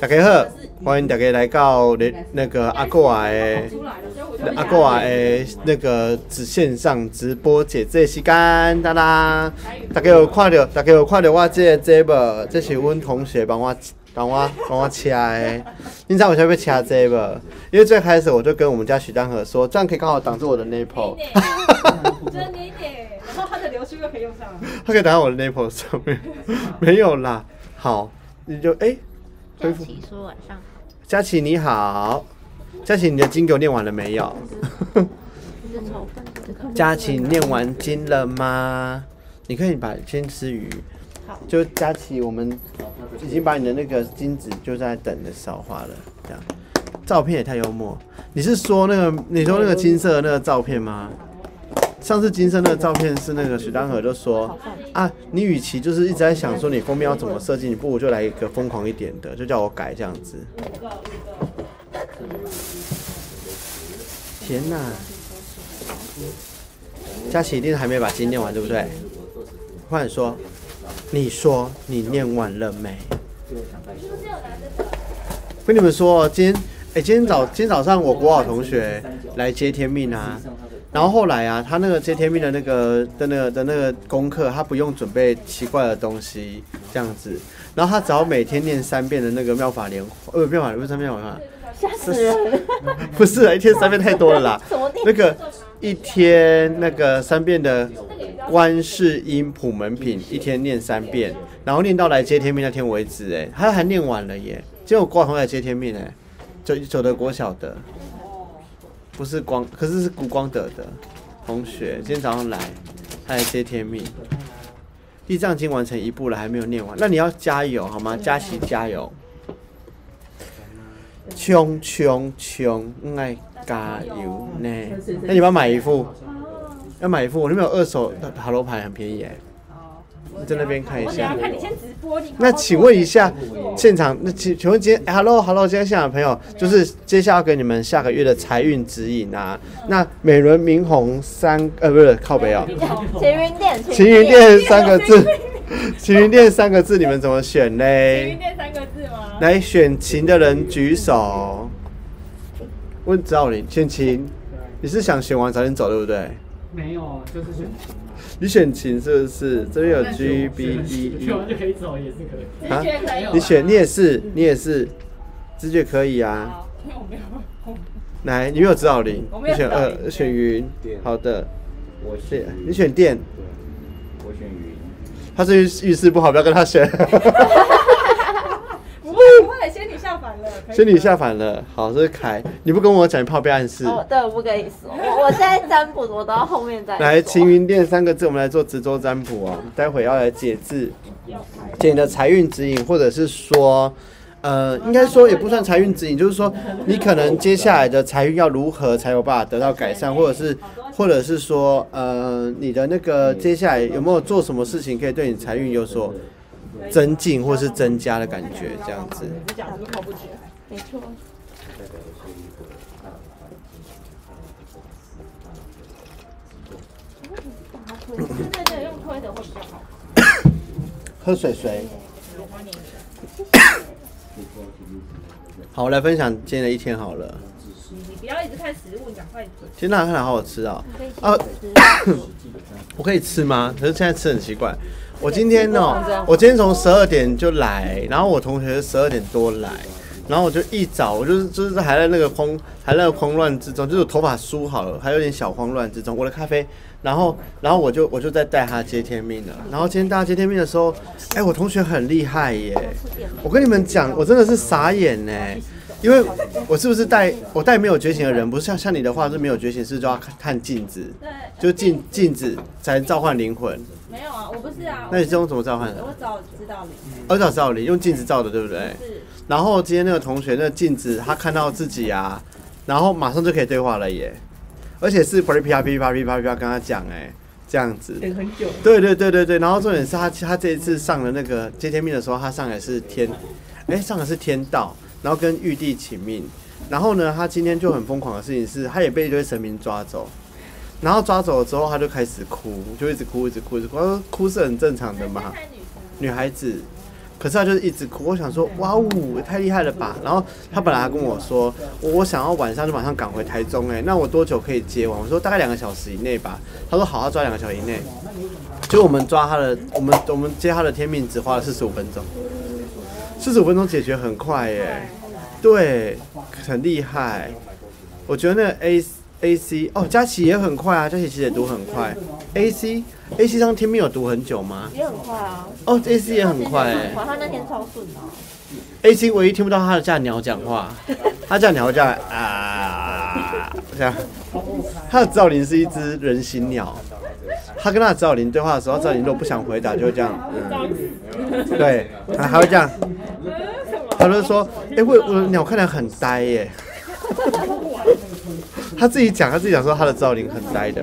大家好，欢迎大家来到那那个阿过瓦的阿过瓦的那个直线上直播节这时间，哒啦！大家有看到，大家有看到我这个节目，这是阮同学帮我帮我帮我掐的。你知道我现在被掐这个？因为最开始我就跟我们家许丹和说，这样可以刚好挡住我的 nipple。真的点，然后他的流苏又可以用上。了。他可以挡在我的 nipple 上面，没有啦。好，你就哎。佳琪说晚上好。佳琪你好，佳琪你的经给我念完了没有？佳琪念完经了吗？你可以把先吃鱼。好。就佳琪，我们已经把你的那个金子就在等着烧化了，这样。照片也太幽默。你是说那个你说那个金色的那个照片吗？上次金生的照片是那个许丹和就说啊，你与其就是一直在想说你封面要怎么设计，你不如就来一个疯狂一点的，就叫我改这样子。天哪！佳琪一定还没把经念完，对不对？快说，你说你念完了没？跟你们说，今天哎，今天早今天早上我国好同学来接天命啊。然后后来啊，他那个接天命的那个的那个的那个功课，他不用准备奇怪的东西这样子。然后他只要每天念三遍的那个妙法莲花，呃，妙法不是妙法，吓死人！不是啊，一天三遍太多了啦。那个一天那个三遍的观世音普门品，一天念三遍，然后念到来接天命那天为止。哎，他还念完了耶！结果挂红来接天命，哎，就走的国小的。不是光，可是是古光德的同学，今天早上来，他来接天命。地藏经完成一步了，还没有念完，那你要加油好吗？佳琪加油！冲冲冲，爱加油呢！那你要买一副，要买一副，我那边有二手塔罗牌，很便宜哎。在那边看一下。那请问一下，现场那请请问今天，Hello Hello，今天现场的朋友，就是接下来要给你们下个月的财运指引啊。那美轮明宏三呃不是靠北啊。晴云店。晴云店三个字，晴云店三个字，你们怎么选嘞？晴云店三个字吗？来选晴的人举手。问赵林，选晴，你是想选完早点走对不对？没有，就是选晴。你选琴是不是？这边有 G B E E，选完就可以走，也是可以。啊，你选，你也是，你也是，直觉可以啊。来，你没有指导灵，你选二，选云。好的，我选。你选电。我选云。他是遇遇事不好，不要跟他选。仙女下凡了，好，这是凯，你不跟我讲，怕被暗示。哦，对，我不跟你说，我现在占卜，我到后面再。来，晴云殿三个字，我们来做直周占卜啊。待会要来解字，解你的财运指引，或者是说，呃，应该说也不算财运指引，就是说你可能接下来的财运要如何才有办法得到改善，或者是，或者是说，呃，你的那个接下来有没有做什么事情可以对你财运有所增进或是增加的感觉，这样子。没错。喝水水。好，我来分享今天的一天好了。你不要一直看食物，你赶快。今天看起来好好吃哦。啊，我可以吃吗？可是现在吃很奇怪。我今天哦，我今天从十二点就来，然后我同学十二点多来。然后我就一早，我就是就是还在那个慌，还在那个慌乱之中，就是头发梳好了，还有点小慌乱之中。我的咖啡，然后然后我就我就在带他接天命了。然后今天大家接天命的时候，哎，我同学很厉害耶！我跟你们讲，我真的是傻眼呢，因为我是不是带我带没有觉醒的人，不是像像你的话是没有觉醒，是就要看看镜子，就镜镜子才能召唤灵魂。没有啊，我不是啊。那你是用什么召唤的？我找知道灵。我找知道灵，用镜子照的，对不对？是。然后今天那个同学，那个镜子，他看到自己啊，然后马上就可以对话了耶，而且是噼里啪噼里啪噼里啪噼跟他讲哎，这样子。等很久。对对对对对，然后重点是他他这一次上了那个接天命的时候，他上的是天，哎，上的是天道，然后跟玉帝请命，然后呢，他今天就很疯狂的事情是，他也被一堆神明抓走，然后抓走了之后，他就开始哭，就一直哭一直哭一直哭，哭是很正常的嘛，女孩子。可是他就是一直哭。我想说，哇哦，太厉害了吧！然后他本来还跟我说，我我想要晚上就马上赶回台中，哎，那我多久可以接完？我说大概两个小时以内吧。他说好，要抓两个小时以内。就我们抓他的，我们我们接他的天命只花了四十五分钟，四十五分钟解决很快耶，对，很厉害。我觉得那 A A C 哦，佳琪也很快啊，佳琪其实也读很快。A C A C 上天命有读很久吗？也很快啊。哦，A C 也很快哎。他那天超顺的。A C 唯一听不到他的家鸟讲话，他叫鸟叫啊这样。他的赵林是一只人形鸟，他跟他的赵林对话的时候，赵林如果不想回答，就会这样，嗯，对，还还会这样。他就说，哎，我我的鸟看起来很呆耶。他自己讲，他自己讲说他的赵林很呆的。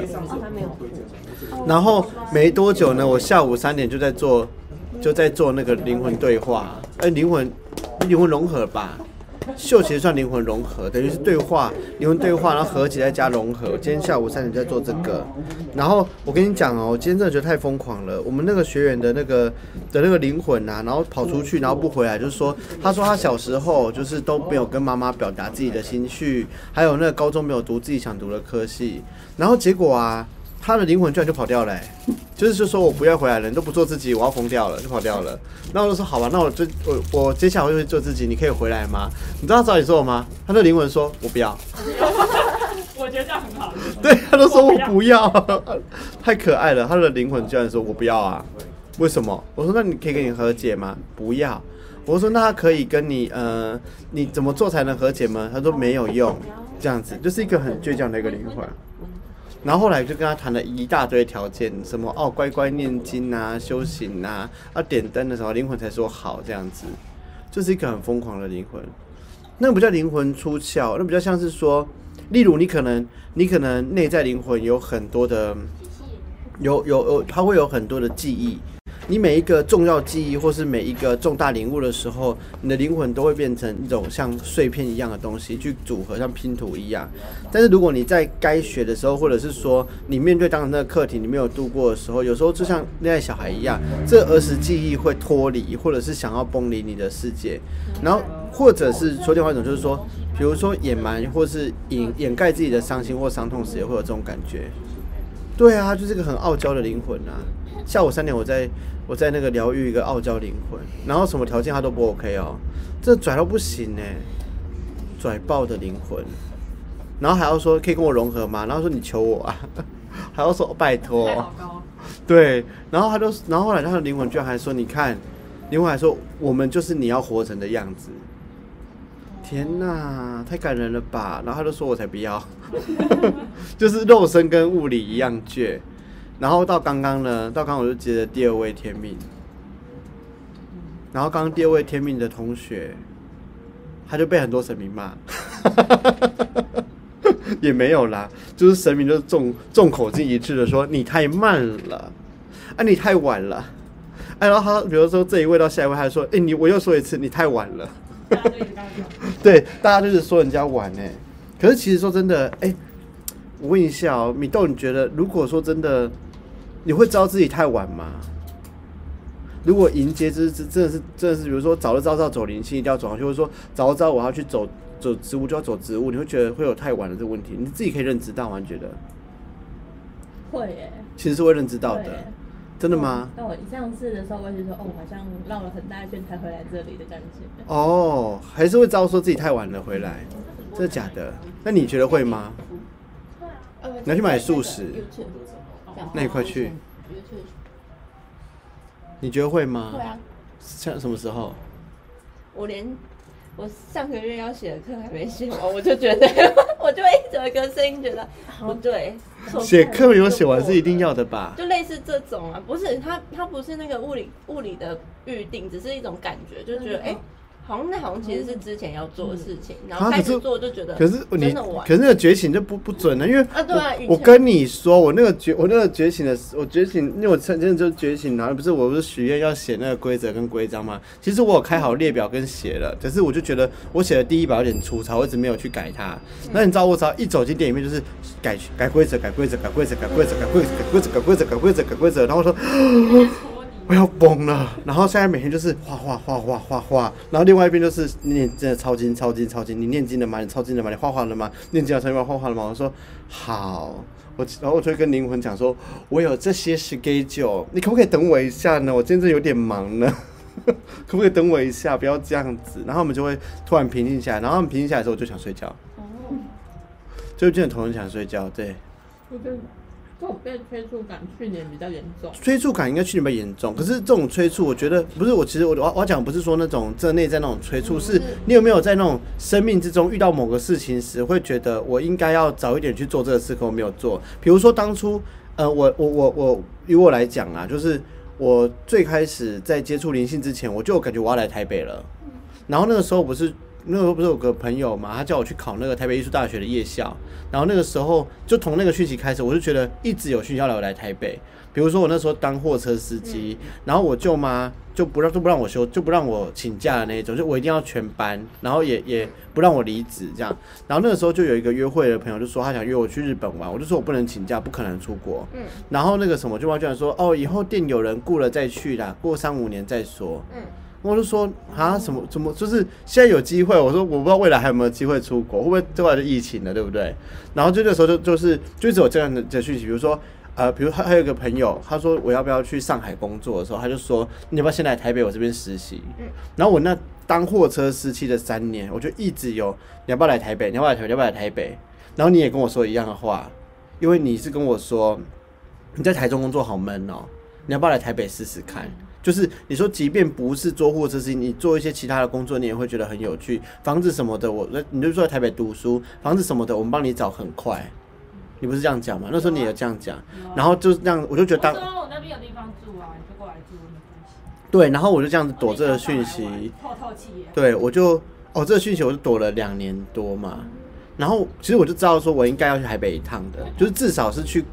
然后没多久呢，我下午三点就在做，就在做那个灵魂对话，哎，灵魂灵魂融合吧。秀其实算灵魂融合，等于是对话，灵魂对话，然后合起再加融合。今天下午三点在做这个，然后我跟你讲哦，我今天真的觉得太疯狂了。我们那个学员的那个的那个灵魂啊，然后跑出去，然后不回来，就是说，他说他小时候就是都没有跟妈妈表达自己的心绪，还有那个高中没有读自己想读的科系，然后结果啊。他的灵魂居然就跑掉了，就是就说我不要回来了，你都不做自己，我要疯掉了，就跑掉了。那我就说好吧，那我就我我接下来会做自己，你可以回来吗？你知道他找你做吗？他的灵魂说我不要。我觉得这样很好。对，他都说我不要，太可爱了。他的灵魂居然说我不要啊？为什么？我说那你可以跟你和解吗？不要。我说那他可以跟你呃，你怎么做才能和解吗？他说没有用，这样子就是一个很倔强的一个灵魂。然后后来就跟他谈了一大堆条件，什么哦乖乖念经啊、修行啊，啊点灯的时候灵魂才说好这样子，就是一个很疯狂的灵魂。那不叫灵魂出窍，那比较像是说，例如你可能你可能内在灵魂有很多的，有有有，它会有很多的记忆。你每一个重要记忆，或是每一个重大领悟的时候，你的灵魂都会变成一种像碎片一样的东西去组合，像拼图一样。但是如果你在该学的时候，或者是说你面对当时那个课题你没有度过的时候，有时候就像恋爱小孩一样，这儿时记忆会脱离，或者是想要崩离你的世界。然后，或者是说另外一种，就是说，比如说隐瞒，或是掩掩盖自己的伤心或伤痛时，也会有这种感觉。对啊，就是个很傲娇的灵魂啊。下午三点，我在。我在那个疗愈一个傲娇灵魂，然后什么条件他都不 OK 哦，这拽到不行哎，拽爆的灵魂，然后还要说可以跟我融合吗？然后说你求我啊，还要说拜托，对，然后他就，然后后来他的灵魂居然还说，你看，灵魂还说我们就是你要活成的样子，天呐，太感人了吧？然后他就说我才不要，就是肉身跟物理一样倔。然后到刚刚呢，到刚刚我就接了第二位天命，然后刚刚第二位天命的同学，他就被很多神明骂，也没有啦，就是神明就众众口径一致的说你太慢了，啊你太晚了，哎然后他比如说这一位到下一位，他说哎你我又说一次你太晚了，对，大家就是说人家晚哎，可是其实说真的哎，我问一下哦，米豆你觉得如果说真的。你会知道自己太晚吗？如果迎接这这真的是真的是，比如说早就知道走灵性一定要走上去，或者说早就知道我要去走走植物就要走植物，你会觉得会有太晚的这个问题？你自己可以认知到吗？觉得会耶，其实是会认知到的，真的吗？那我上次的时候，我就说哦，好像绕了很大一圈才回来这里的感觉。哦，还是会知道说自己太晚了回来，真的假的？那你觉得会吗？你要去买素食。那你快去。你觉得会吗？会啊。像什么时候？我连我上个月要写的课还没写完，我就觉得，我就一直有一个声音觉得不对。写课没有写完是一定要的吧？就类似这种啊，不是它，它不是那个物理物理的预定，只是一种感觉，就觉得哎。好像那好像其实是之前要做的事情，然后开始做就觉得，可是你，可是那个觉醒就不不准了，因为啊对啊，我跟你说，我那个觉我那个觉醒的，我觉醒，因为我真的就觉醒，然后不是我不是许愿要写那个规则跟规章嘛？其实我有开好列表跟写了，可是我就觉得我写的第一版有点粗糙，我一直没有去改它。那你知道我只要一走进店里面就是改改规则改规则改规则改规则改规则改规则改规则改规则改规则，然后说。我要崩了。然后现在每天就是画画画画画画，然后另外一边就是念真的超经超经超经，你念经了吗？你抄经了吗？你画画了吗？念经了抄经画画了吗？我说好，我然后我就会跟灵魂讲说，我有这些 schedule，你可不可以等我一下呢？我今天有点忙呢。可不可以等我一下？不要这样子。然后我们就会突然平静下来。然后我们平静下来的时候，我就想睡觉。哦。就真的突然想睡觉。对。这种被催促感去年比较严重。催促感应该去年比较严重。可是这种催促，我觉得不是我。其实我我我讲不是说那种这内在那种催促，是你有没有在那种生命之中遇到某个事情时，会觉得我应该要早一点去做这个事，可我没有做。比如说当初，呃，我我我我以我来讲啊，就是。我最开始在接触灵性之前，我就感觉我要来台北了。然后那个时候不是那时候不是有个朋友嘛，他叫我去考那个台北艺术大学的夜校。然后那个时候就从那个讯息开始，我就觉得一直有讯息要来来台北。比如说我那时候当货车司机，然后我舅妈就不让就不让我休就不让我请假的那一种，就我一定要全班，然后也也不让我离职这样。然后那个时候就有一个约会的朋友就说他想约我去日本玩，我就说我不能请假，不可能出国。嗯。然后那个什么舅妈居然说哦，以后店有人雇了再去啦，过三五年再说。嗯。我就说啊什么怎么就是现在有机会？我说我不知道未来还有没有机会出国，会不会这块就疫情了，对不对？然后就那时候就就是就只有这样的的讯息，比如说。呃，比如他还有一个朋友，他说我要不要去上海工作的时候，他就说你要不要先来台北我这边实习？嗯，然后我那当货车司机的三年，我就一直有你要不要来台北？你要不要来台北？你要不要来台北？然后你也跟我说一样的话，因为你是跟我说你在台中工作好闷哦，你要不要来台北试试看？就是你说即便不是做货车司机，你做一些其他的工作，你也会觉得很有趣。房子什么的，我那你就说在台北读书，房子什么的，我们帮你找很快。你不是这样讲吗？那时候你也这样讲，然后就是这样，我就觉得当我那边有地方住啊，你就过来住。对，然后我就这样子躲这个讯息，透透气。对，我就哦，这个讯息我就躲了两年多嘛。然后其实我就知道说我应该要去台北一趟的，就是至少是去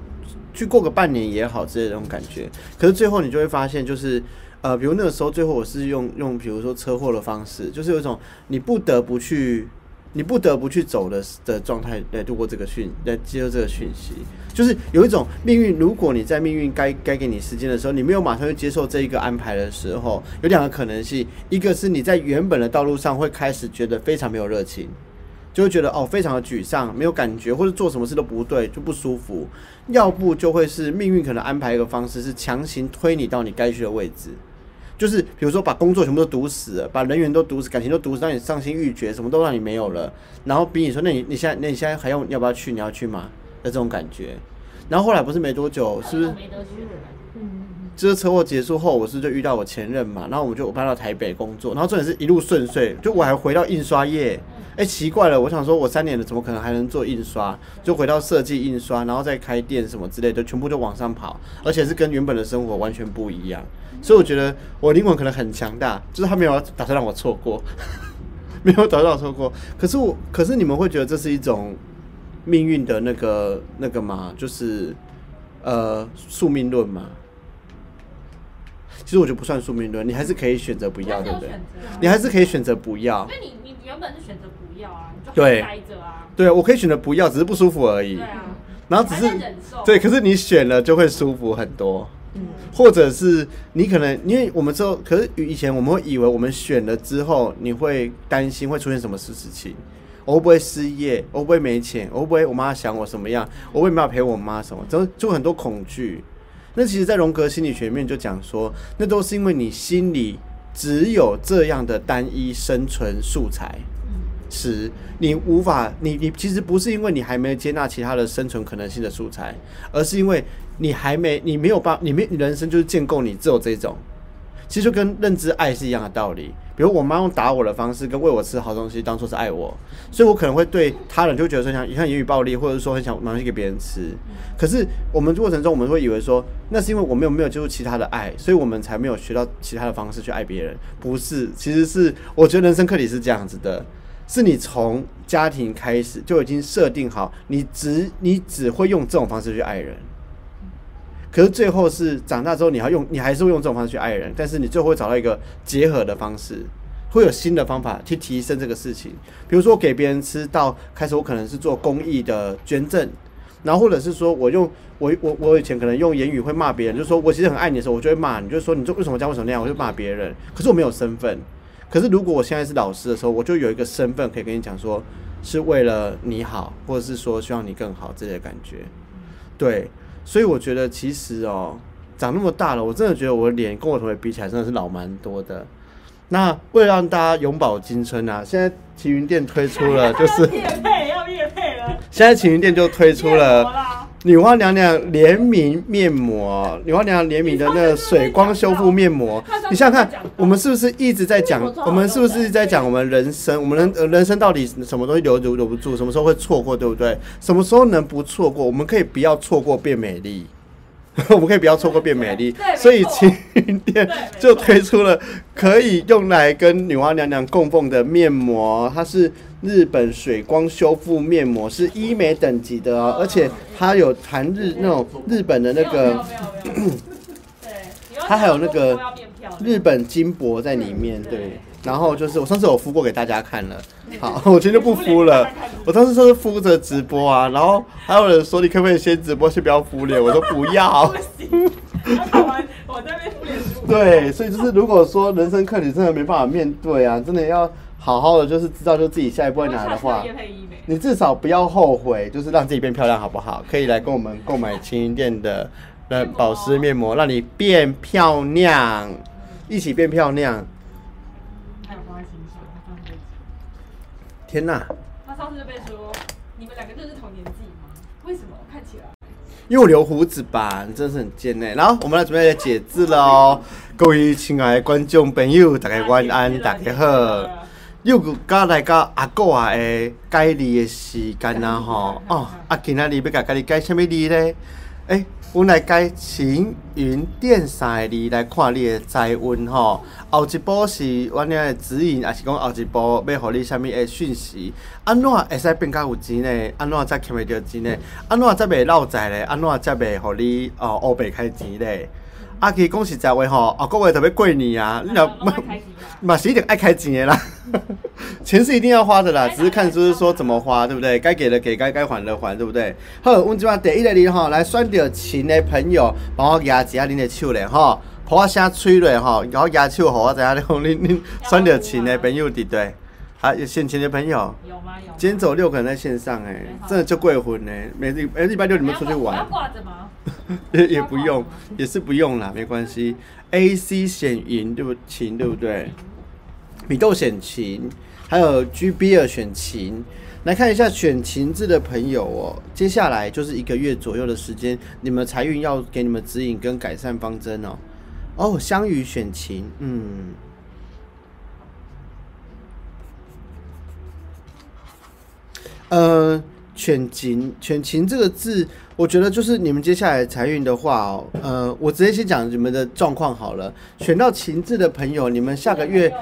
去过个半年也好之类的那种感觉。可是最后你就会发现，就是呃，比如那个时候最后我是用用比如说车祸的方式，就是有一种你不得不去。你不得不去走的的状态来度过这个讯，来接受这个讯息，就是有一种命运。如果你在命运该该给你时间的时候，你没有马上去接受这一个安排的时候，有两个可能性：一个是你在原本的道路上会开始觉得非常没有热情，就会觉得哦非常的沮丧，没有感觉，或者做什么事都不对，就不舒服；要不就会是命运可能安排一个方式，是强行推你到你该去的位置。就是比如说把工作全部都堵死了，把人员都堵死，感情都堵死，让你伤心欲绝，什么都让你没有了。然后逼你说，那你你现在那你现在还要要不要去？你要去吗？的这种感觉。然后后来不是没多久，是不是？嗯。就是车祸结束后，我是就遇到我前任嘛，然后我们就我搬到台北工作，然后重点是一路顺遂，就我还回到印刷业。哎，奇怪了，我想说我三年了，怎么可能还能做印刷？就回到设计印刷，然后再开店什么之类的，全部就往上跑，而且是跟原本的生活完全不一样。所以我觉得我灵魂可能很强大，就是他没有打算让我错过，没有打算让我错过。可是我，可是你们会觉得这是一种命运的那个那个吗？就是呃宿命论吗？其实我觉得不算宿命论，你还是可以选择不要，对不对？你还是可以选择不要。因为你你原本是选择不要啊，你就待着啊。对，我可以选择不要，只是不舒服而已。对啊。然后只是对，可是你选了就会舒服很多。或者是你可能，因为我们之后，可是以前我们会以为我们选了之后，你会担心会出现什么事事情，我会不会失业，我会不会没钱，我会不会我妈想我什么样，我会没有陪我妈什么，就就很多恐惧。那其实，在荣格心理学面就讲说，那都是因为你心里只有这样的单一生存素材，是你无法，你你其实不是因为你还没接纳其他的生存可能性的素材，而是因为。你还没，你没有办，你没，你人生就是建构你只有这种，其实就跟认知爱是一样的道理。比如我妈用打我的方式跟喂我吃好东西，当做是爱我，所以我可能会对他人就觉得说像，你看言语暴力，或者说很想拿东西给别人吃。可是我们过程中，我们会以为说，那是因为我们有没有接触其他的爱，所以我们才没有学到其他的方式去爱别人。不是，其实是我觉得人生课题是这样子的，是你从家庭开始就已经设定好，你只你只会用这种方式去爱人。可是最后是长大之后，你要用，你还是会用这种方式去爱人，但是你最后会找到一个结合的方式，会有新的方法去提升这个事情。比如说给别人吃到开始，我可能是做公益的捐赠，然后或者是说我用我我我以前可能用言语会骂别人，就是说我其实很爱你的时候，我就会骂你，就是说你这为什么这样，为什么那样，我就骂别人。可是我没有身份。可是如果我现在是老师的时候，我就有一个身份可以跟你讲说，是为了你好，或者是说希望你更好这些感觉。对，所以我觉得其实哦，长那么大了，我真的觉得我的脸跟我同学比起来真的是老蛮多的。那为了让大家永葆青春啊，现在奇云店推出了，就是 叶配要叶配了，现在奇云店就推出了女娲娘娘联名面膜，女娲娘娘联名的那个水光修复面膜。你想想看，我们是不是一直在讲？我们是不是在讲我们人生？我们人人生到底什么东西留留留不住？什么时候会错过？对不对？什么时候能不错过？我们可以不要错过变美丽。我们可以不要错过变美丽，所以青云店就推出了可以用来跟女娲娘娘供奉的面膜，它是日本水光修复面膜，是医美等级的哦，而且它有含日那种日本的那个，它还有那个日本金箔在里面，对。然后就是我上次我敷过给大家看了，好，我今天就不敷了。我当时说是敷着直播啊，然后还有人说你可不可以先直播，先不要敷脸，我说不要。我在那敷脸。对，所以就是如果说人生课你真的没办法面对啊，真的要好好的就是知道就自己下一步会拿的话，你至少不要后悔，就是让自己变漂亮好不好？可以来跟我们购买青云店的的保湿面膜，让你变漂亮，一起变漂亮。天呐！他上次就被说，你们两个就是同年纪吗？为什么看起来？因为我留胡子吧，你真的是很贱呢。然后我们来准备来解字了哦，各位亲爱的观众朋友，大家晚安，大家好。又加来到阿哥啊的改字的时间啊吼，哦，啊，今仔日要甲家己改什物字呢？诶。阮来改晴云电三个字来看你的财运吼，后一步是阮遐的指引，也是讲后一步要互你啥物的讯息，安怎会使变较有钱呢？安怎才欠袂着钱呢？安怎才袂漏财呢？安怎才袂互你哦乌白开钱呢？啊，其实讲实在话吼，啊，各位特别过年啊，你若嘛是一定爱开钱的啦，钱是一定要花的啦，只是看就是说怎么花，对不对？该给的给，该该还的还，对不对？好，我们今晚第一个你吼，来选到钱的朋友，帮我压一下恁的手咧吼，帮我先吹嘞吼，然后压手，互我知影你恁恁选到钱的朋友对不对？啊，有现钱的朋友，有吗？有。今天走六个人在线上哎，真的就贵婚呢。每日每礼拜六你们出去玩？要挂着吗？也也不用，也是不用啦，没关系。A C 选银对不琴对不对？米豆选琴，还有 G B 二选琴。来看一下选琴字的朋友哦，接下来就是一个月左右的时间，你们财运要给你们指引跟改善方针哦。哦，香雨选琴，嗯。呃，选琴，选琴这个字，我觉得就是你们接下来财运的话哦，呃，我直接先讲你们的状况好了。选到琴字的朋友，你们下个月，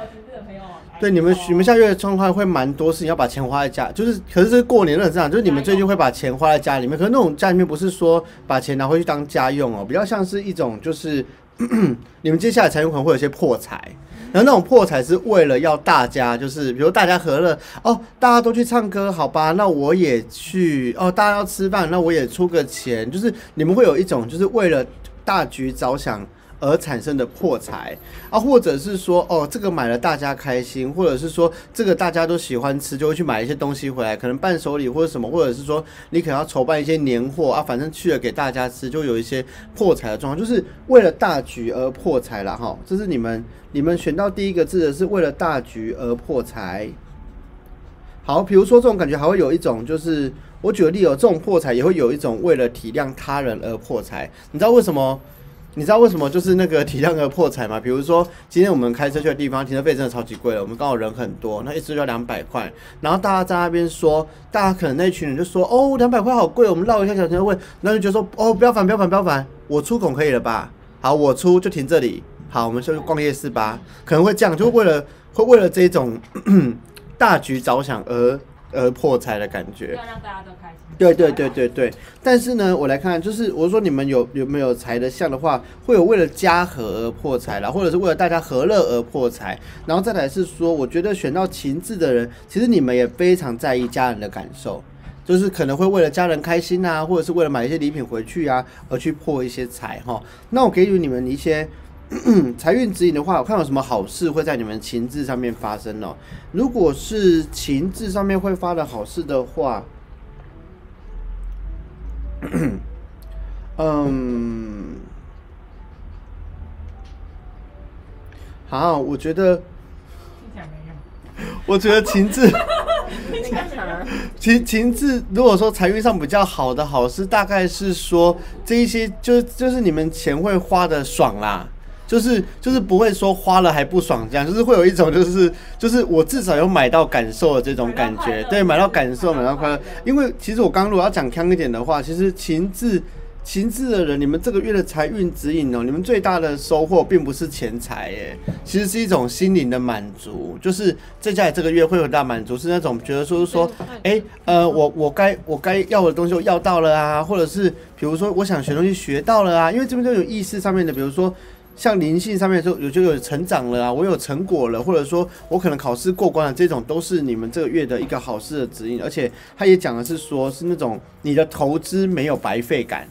对你们你们下个月的状况会蛮多事情要把钱花在家，就是可是是过年了这样，就是你们最近会把钱花在家里面，可是那种家里面不是说把钱拿回去当家用哦，比较像是一种就是 你们接下来财运可能会有些破财。然后那种破财是为了要大家，就是比如大家和乐哦，大家都去唱歌，好吧？那我也去哦，大家要吃饭，那我也出个钱，就是你们会有一种就是为了大局着想。而产生的破财啊，或者是说哦，这个买了大家开心，或者是说这个大家都喜欢吃，就会去买一些东西回来，可能伴手礼或者什么，或者是说你可能要筹办一些年货啊，反正去了给大家吃，就有一些破财的状况，就是为了大局而破财了哈。这是你们你们选到第一个字的是为了大局而破财。好，比如说这种感觉还会有一种，就是我举个例哦，这种破财也会有一种为了体谅他人而破财，你知道为什么？你知道为什么就是那个体谅而破财吗？比如说今天我们开车去的地方停车费真的超级贵了，我们刚好人很多，那一次就要两百块。然后大家在那边说，大家可能那群人就说：“哦，两百块好贵，我们绕一下小停车位。”那就觉得说：“哦，不要烦，不要烦，不要烦，我出口可以了吧？好，我出就停这里。好，我们就去逛夜市吧。可能会这样，就为了会为了这种 大局着想而而破财的感觉。对对对对对，但是呢，我来看，就是我说你们有有没有财的相的话，会有为了家和而破财啦，或者是为了大家和乐而破财，然后再来是说，我觉得选到情字的人，其实你们也非常在意家人的感受，就是可能会为了家人开心啊，或者是为了买一些礼品回去啊，而去破一些财哈。那我给予你们一些 财运指引的话，我看有什么好事会在你们情字上面发生哦。如果是情字上面会发的好事的话，嗯，好，我觉得，我觉得情志。情情志，如果说财运上比较好的好事，大概是说这一些，就就是你们钱会花的爽啦，就是就是不会说花了还不爽这样，就是会有一种就是就是我至少有买到感受的这种感觉，对，买到感受，买到快乐。因为其实我刚如果要讲康一点的话，其实情志。情志的人，你们这个月的财运指引哦，你们最大的收获并不是钱财诶，其实是一种心灵的满足，就是在家里这个月会有大满足，是那种觉得说是说，哎，呃，我我该我该要的东西我要到了啊，或者是比如说我想学东西学到了啊，因为这边都有意识上面的，比如说像灵性上面说有就有成长了啊，我有成果了，或者说我可能考试过关了，这种都是你们这个月的一个好事的指引，而且他也讲的是说，是那种你的投资没有白费感。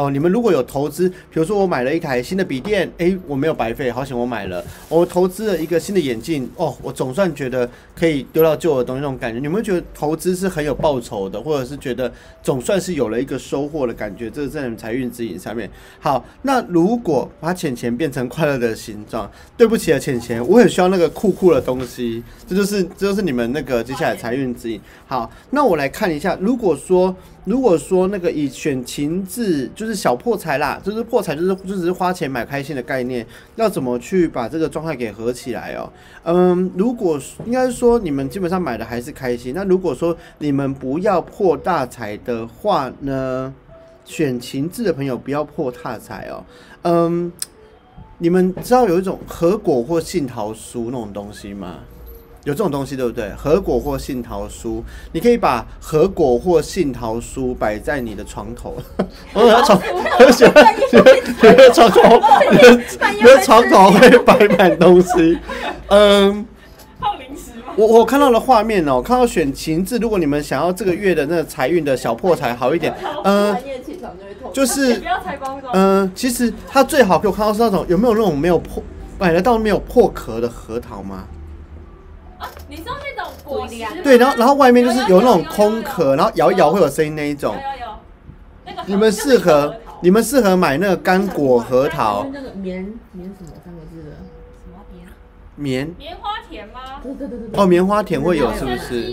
哦，你们如果有投资，比如说我买了一台新的笔电，哎，我没有白费，好险我买了。我投资了一个新的眼镜，哦，我总算觉得可以丢到旧的东西那种感觉。你们觉得投资是很有报酬的，或者是觉得总算是有了一个收获的感觉？这是在你们财运指引上面。好，那如果把钱钱变成快乐的形状，对不起啊，钱钱，我很需要那个酷酷的东西。这就是这就是你们那个接下来财运指引。好，那我来看一下，如果说。如果说那个以选情字就是是小破财啦，就是破财，就是就只是花钱买开心的概念，要怎么去把这个状态给合起来哦？嗯，如果应该是说你们基本上买的还是开心，那如果说你们不要破大财的话呢，选情字的朋友不要破大财哦。嗯，你们知道有一种合果或杏桃酥那种东西吗？有这种东西对不对？核果或杏桃酥，你可以把核果或杏桃酥摆在你的床头。我的床，你的床头，你的床头会摆满东西。嗯？我我看到了画面哦，看到选情字，如果你们想要这个月的那个财运的小破财好一点，嗯，就是。嗯，其实它最好给我看到是那种有没有那种没有破买得到没有破壳的核桃吗？你知道那种果实？对，然后然后外面就是有那种空壳，然后摇一摇会有声音那一种。有有有。那个你们适合你们适合买那个干果核桃。那个棉棉什么三个字的？什么棉？棉。棉花田吗？对对对对。哦，棉花田会有是不是？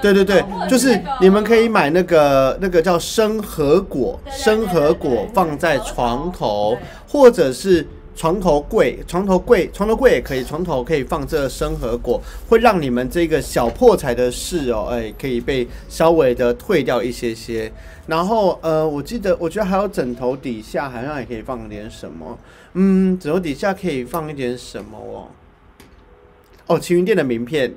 对对对，就是你们可以买那个那个叫生核果，生核果放在床头，或者是。床头柜，床头柜，床头柜也可以，床头可以放这生核果，会让你们这个小破财的事哦，哎，可以被稍微的退掉一些些。然后，呃，我记得，我觉得还有枕头底下好像也可以放点什么，嗯，枕头底下可以放一点什么哦？哦，晴云店的名片，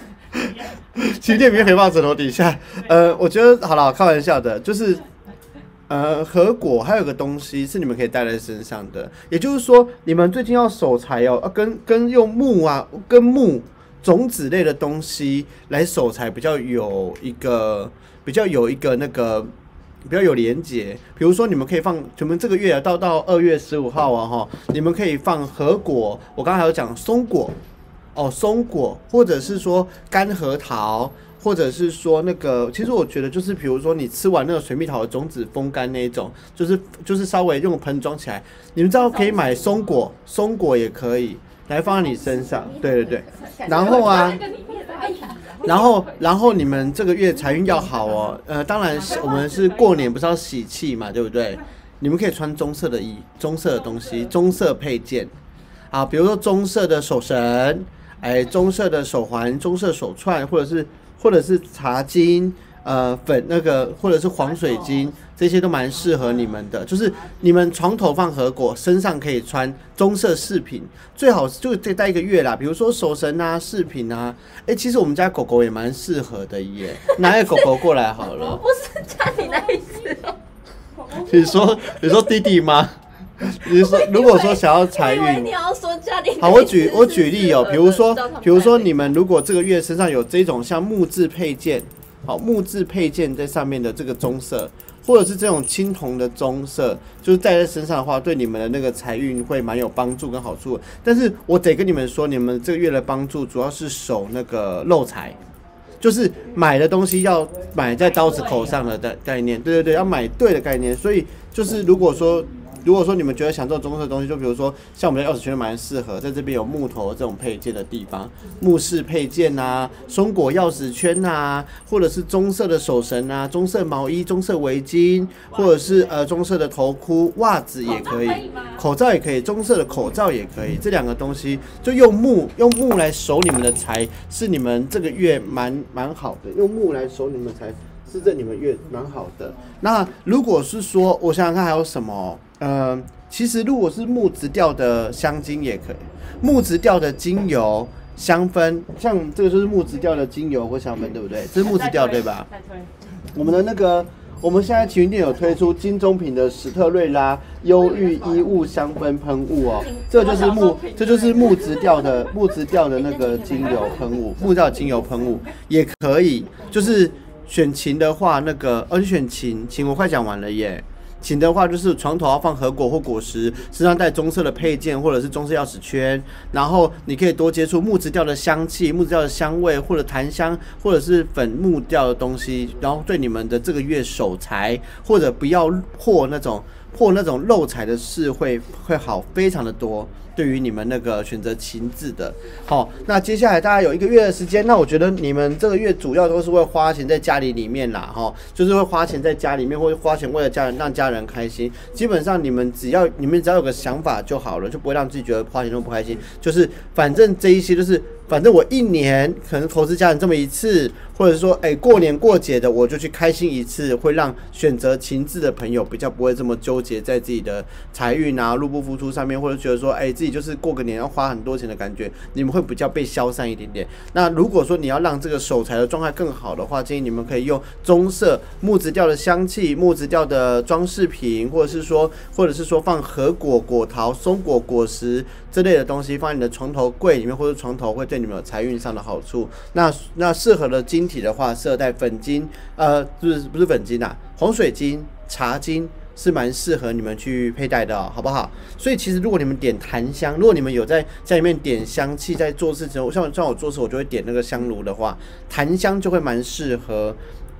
晴云店名片可以放枕头底下。呃，我觉得好了，开玩笑的，就是。呃，核果还有个东西是你们可以带在身上的，也就是说，你们最近要守财哦，跟跟用木啊，跟木种子类的东西来守财，比较有一个比较有一个那个比较有连接。比如说，你们可以放，你们这个月到到二月十五号啊，哈，你们可以放核果。我刚才有讲松果哦，松果，或者是说干核桃。或者是说那个，其实我觉得就是，比如说你吃完那个水蜜桃的种子风干那一种，就是就是稍微用盆装起来。你们知道可以买松果，松果也可以来放在你身上。对对对。然后啊，然后然后你们这个月财运要好哦。呃，当然是我们是过年不是要喜气嘛，对不对？你们可以穿棕色的衣，棕色的东西，棕色配件啊，比如说棕色的手绳，哎，棕色的手环，棕色手串，或者是。或者是茶巾，呃，粉那个，或者是黄水晶，这些都蛮适合你们的。就是你们床头放核果，身上可以穿棕色饰品，最好就再戴一个月啦。比如说手绳啊、饰品啊。哎，其实我们家狗狗也蛮适合的耶，拿个狗狗过来好了。不是家里那一只哦。你说你说弟弟吗？你说，如果说想要财运，你要说家里好，我举我举例哦，比如说，比如说你们如果这个月身上有这种像木质配件，好木质配件在上面的这个棕色，或者是这种青铜的棕色，就是戴在身上的话，对你们的那个财运会蛮有帮助跟好处。但是我得跟你们说，你们这个月的帮助主要是守那个漏财。就是买的东西要买在刀子口上了的概念，对对对，要买对的概念。所以就是如果说。如果说你们觉得想做棕色的东西，就比如说像我们的钥匙圈蛮适合，在这边有木头这种配件的地方，木饰配件啊，松果钥匙圈啊，或者是棕色的手绳啊，棕色毛衣、棕色围巾，或者是呃棕色的头箍、袜子也可以，口罩也可以，棕色的口罩也可以，这两个东西就用木用木来守你们的财，是你们这个月蛮蛮好的，用木来守你们的财。是这你们月蛮好的。那如果是说，我想想看还有什么？呃，其实如果是木质调的香精也可以，木质调的精油香氛，像这个就是木质调的精油或香氛，对不对？这是木质调对吧？我们的那个，我们现在奇云店有推出金中品的史特瑞拉忧郁衣物香氛喷雾哦，这就是木，这就是木质调的木质调的那个精油喷雾，木质调精油喷雾也可以，就是。选琴的话，那个，而且选琴，琴我快讲完了耶。琴的话，就是床头要放核果或果实，身上带棕色的配件或者是棕色钥匙圈，然后你可以多接触木质调的香气、木质调的香味，或者檀香，或者是粉木调的东西，然后对你们的这个月守财，或者不要破那种破那种漏财的事，会会好非常的多。对于你们那个选择情字的，好，那接下来大家有一个月的时间，那我觉得你们这个月主要都是会花钱在家里里面啦，哈，就是会花钱在家里面，或者花钱为了家人，让家人开心。基本上你们只要你们只要有个想法就好了，就不会让自己觉得花钱都不开心。就是反正这一些就是。反正我一年可能投资家人这么一次，或者说，哎，过年过节的我就去开心一次，会让选择情志的朋友比较不会这么纠结在自己的财运啊、入不敷出上面，或者觉得说，哎，自己就是过个年要花很多钱的感觉，你们会比较被消散一点点。那如果说你要让这个守财的状态更好的话，建议你们可以用棕色木质调的香气、木质调的装饰品，或者是说，或者是说放核果、果桃、松果果实这类的东西放在你的床头柜里面，或者床头会对。你们财运上的好处，那那适合的晶体的话，适合带粉晶，呃，不是不是粉晶啊，红水晶、茶晶是蛮适合你们去佩戴的，好不好？所以其实如果你们点檀香，如果你们有在家里面点香气，在做事情，像像我做事，我就会点那个香炉的话，檀香就会蛮适合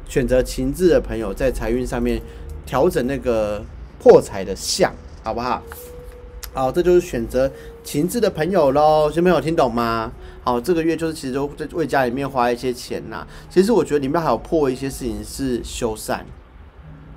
选择情志的朋友在财运上面调整那个破财的相，好不好？好，这就是选择情志的朋友喽，小朋友听懂吗？好，这个月就是其实都在为家里面花一些钱呐。其实我觉得里面还有破一些事情是修缮，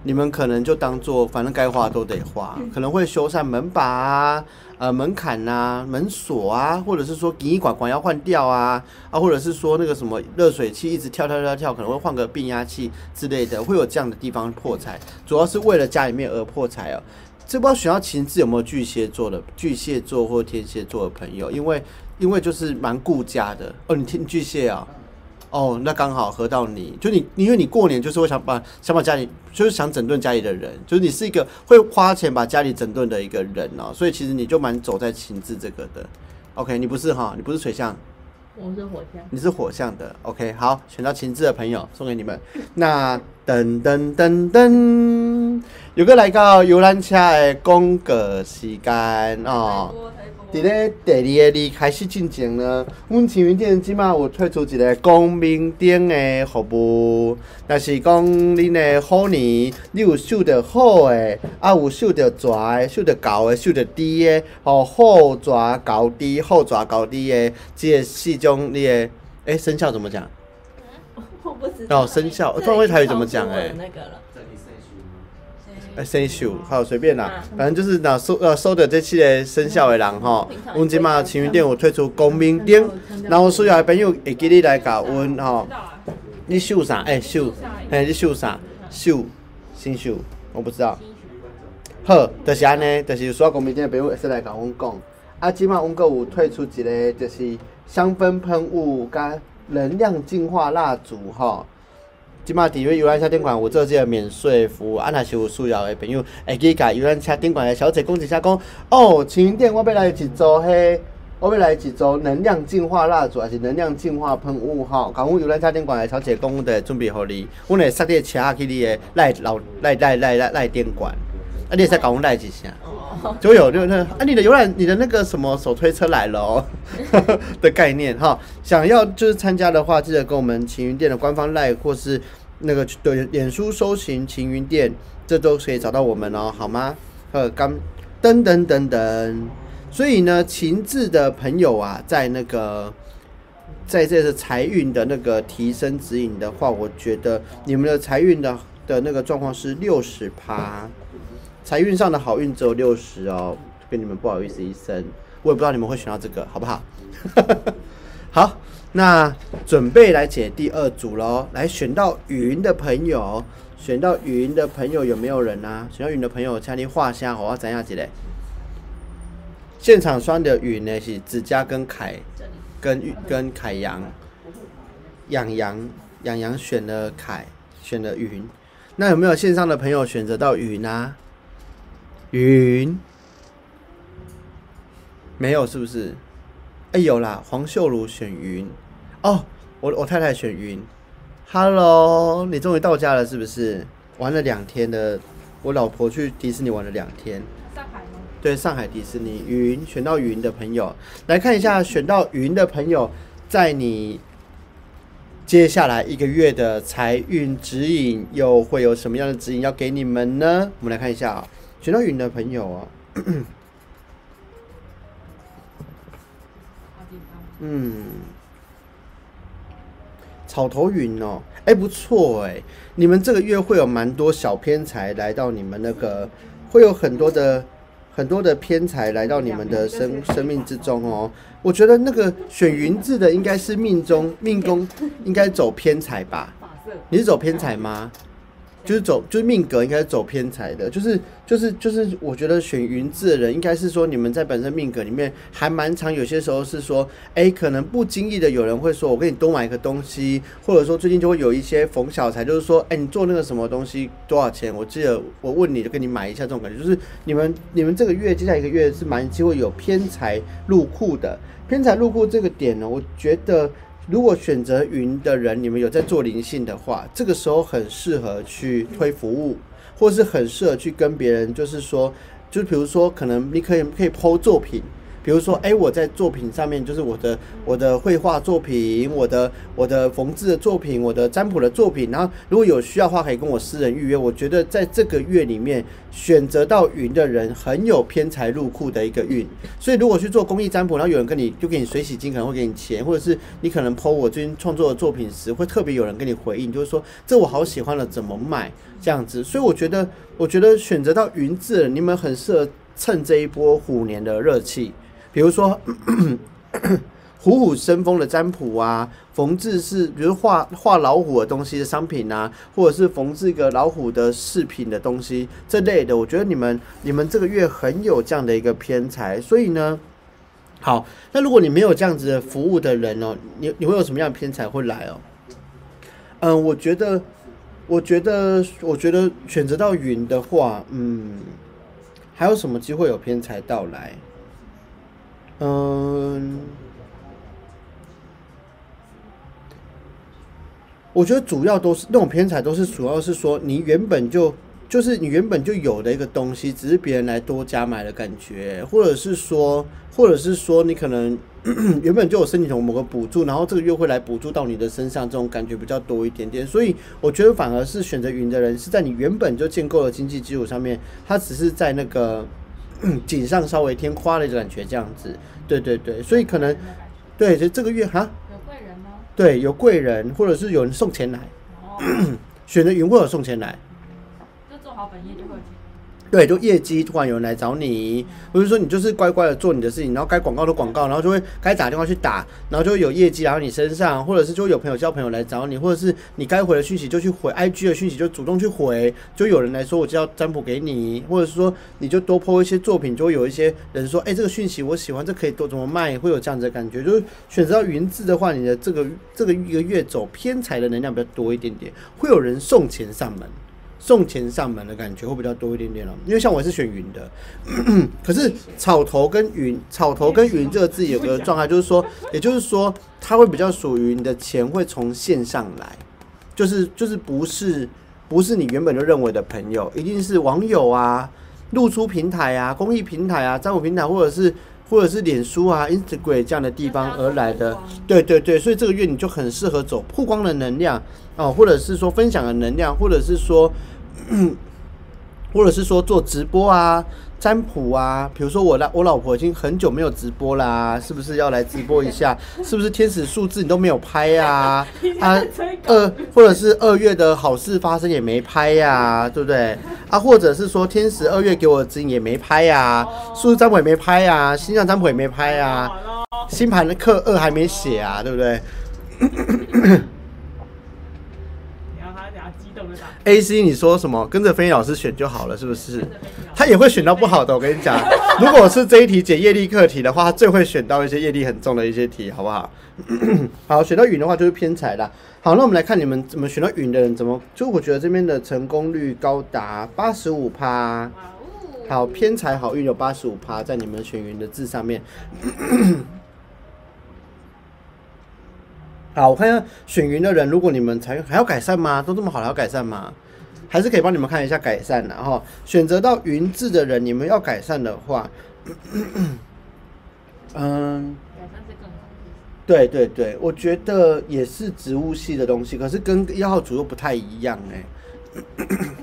你们可能就当做反正该花都得花，可能会修缮门把啊、呃门槛呐、门锁啊，或者是说仪管管要换掉啊，啊或者是说那个什么热水器一直跳跳跳跳，可能会换个变压器之类的，会有这样的地方破财，主要是为了家里面而破财哦。这不知道选到情字有没有巨蟹座的巨蟹座或天蝎座的朋友，因为因为就是蛮顾家的哦。你听巨蟹啊，哦，那刚好合到你，就你因为你过年就是会想把想把家里就是想整顿家里的人，就是你是一个会花钱把家里整顿的一个人哦，所以其实你就蛮走在情志这个的。OK，你不是哈，你不是水象。我是火象，你是火象的，OK，好，选到情志的朋友送给你们。那噔噔噔噔，有个来到游览车的广告时间哦。伫咧第二个离开始进前呢，阮青云店即马有推出一个光明灯的服务。但是讲恁的虎年，你有收到好的，啊有收到蛇的，收到狗的，收到猪的，吼好蛇狗猪，好蛇狗猪的，这四种你的，诶生肖怎么讲？我不知道。哦，生肖，我不会台语怎么讲诶。哎，生肖好随便啦，反正就是那收呃收的这期的生肖的人吼，阮即马青云店有推出公明灯，然后需要的朋友会记你来甲阮吼，你绣啥？哎绣，哎你绣啥？绣新绣，我不知道。好，就是安尼，就是需要公明灯的朋友会使来甲阮讲。啊，即马阮阁有推出一个就是香氛喷雾加能量净化蜡烛吼。即马伫咧游览车顶管有做即个免税服务，啊，若是有需要的朋友，会去甲游览车顶管的小姐讲一声，讲哦，青云店我要来一组迄，我要来几周能量净化蜡烛还是能量净化喷雾哈？港务游览家电管的小姐公的准备好你，我来塞点车去你的赖老赖赖赖赖赖电管，啊，你也在港务赖几下？就有就那啊，你的游览你的那个什么手推车来了哦 的概念哈。想要就是参加的话，记得跟我们晴云店的官方赖或是那个对脸书搜寻晴云店，这都可以找到我们哦，好吗？呃，刚噔噔噔噔。所以呢，情志的朋友啊，在那个在这个财运的那个提升指引的话，我觉得你们的财运的的那个状况是六十趴，财运上的好运只有六十哦，跟你们不好意思一声，我也不知道你们会选到这个，好不好？好，那准备来解第二组喽，来选到云的朋友，选到云的朋友有没有人啊？选到云的朋友，请你画下，我要怎样子嘞？现场双的云呢是子佳跟凯，跟跟凯阳，养羊养羊选了凯，选了云。那有没有线上的朋友选择到云啊？云没有是不是？哎有啦，黄秀如选云。哦，我我太太选云。Hello，你终于到家了是不是？玩了两天的，我老婆去迪士尼玩了两天。对上海迪士尼云选到云的朋友，来看一下选到云的朋友，在你接下来一个月的财运指引又会有什么样的指引要给你们呢？我们来看一下啊，选到云的朋友啊，嗯，草头云哦，哎不错哎，你们这个月会有蛮多小偏财来到你们那个，会有很多的。很多的偏财来到你们的生生命之中哦，我觉得那个选云字的应该是命中命宫应该走偏财吧？你是走偏财吗？就是走，就是命格应该是走偏财的，就是就是就是，我觉得选云字的人，应该是说你们在本身命格里面还蛮常，有些时候是说，哎，可能不经意的有人会说，我给你多买一个东西，或者说最近就会有一些逢小财，就是说，哎，你做那个什么东西多少钱？我记得我问你就跟你买一下，这种感觉，就是你们你们这个月接下来一个月是蛮机会有偏财入库的，偏财入库这个点呢，我觉得。如果选择云的人，你们有在做灵性的话，这个时候很适合去推服务，或是很适合去跟别人，就是说，就比如说，可能你可以可以剖作品。比如说，哎，我在作品上面，就是我的我的绘画作品，我的我的缝制的作品，我的占卜的作品。然后，如果有需要的话，可以跟我私人预约。我觉得在这个月里面，选择到云的人很有偏财入库的一个运。所以，如果去做公益占卜，然后有人跟你就给你水洗金，可能会给你钱，或者是你可能剖我最近创作的作品时，会特别有人跟你回应，就是说这我好喜欢了，怎么卖这样子。所以，我觉得，我觉得选择到云字，你们很适合趁这一波虎年的热气。比如说，虎虎生风的占卜啊，缝制是，比如画画老虎的东西的商品啊，或者是缝制一个老虎的饰品的东西这类的，我觉得你们你们这个月很有这样的一个偏财，所以呢，好，那如果你没有这样子的服务的人哦，你你会有什么样的偏财会来哦？嗯，我觉得，我觉得，我觉得选择到云的话，嗯，还有什么机会有偏财到来？嗯，我觉得主要都是那种偏财，都是主要是说你原本就就是你原本就有的一个东西，只是别人来多加买的感觉，或者是说，或者是说你可能 原本就有申请从某个补助，然后这个月会来补助到你的身上，这种感觉比较多一点点。所以我觉得反而是选择云的人是在你原本就建构的经济基础上面，他只是在那个。锦上稍微添花的感觉，这样子，对对对，所以可能，对，就这个月哈，有贵人吗？对，有贵人，或者是有人送钱来，选择云会有送钱来，就做好本业就会。对，就业绩突然有人来找你，或者说你就是乖乖的做你的事情，然后该广告的广告，然后就会该打电话去打，然后就会有业绩来到你身上，或者是就有朋友叫朋友来找你，或者是你该回的讯息就去回，IG 的讯息就主动去回，就有人来说我就要占卜给你，或者是说你就多 po 一些作品，就会有一些人说，哎，这个讯息我喜欢，这可以多怎么卖，会有这样子的感觉。就是选择到云字的话，你的这个这个一个月走偏财的能量比较多一点点，会有人送钱上门。送钱上门的感觉会比较多一点点了。因为像我是选云的，可是草头跟云，草头跟云这个字有个状态，就是说，也就是说，它会比较属于你的钱会从线上来，就是就是不是不是你原本就认为的朋友，一定是网友啊、露出平台啊、公益平台啊、占卜平台，或者是或者是脸书啊、Instagram 这样的地方而来的。对对对，所以这个月你就很适合走曝光的能量哦，或者是说分享的能量，或者是说，或者是说做直播啊、占卜啊。比如说我老我老婆已经很久没有直播啦，是不是要来直播一下？是不是天使数字你都没有拍呀、啊？二或者是二月的好事发生也没拍呀、对不对？啊，或者是说天使二月给我的指引也没拍呀、数字占卜也没拍呀、星象占卜也没拍呀、星盘的课二还没写啊，对不对 然后他等下激动的打？A C 你说什么？跟着飞老师选就好了，是不是？他也会选到不好的，我跟你讲。如果是这一题解业力课题的话，他最会选到一些业力很重的一些题，好不好？好，选到云的话就是偏财啦。好，那我们来看你们怎么选到云的人怎么，就我觉得这边的成功率高达八十五趴。好，偏财好运有八十五趴在你们选云的字上面。好，我看一下选云的人，如果你们才还要改善吗？都这么好了，要改善吗？还是可以帮你们看一下改善的哈。选择到云字的人，你们要改善的话，嗯，改善是更好。对对对，我觉得也是植物系的东西，可是跟一号组又不太一样哎、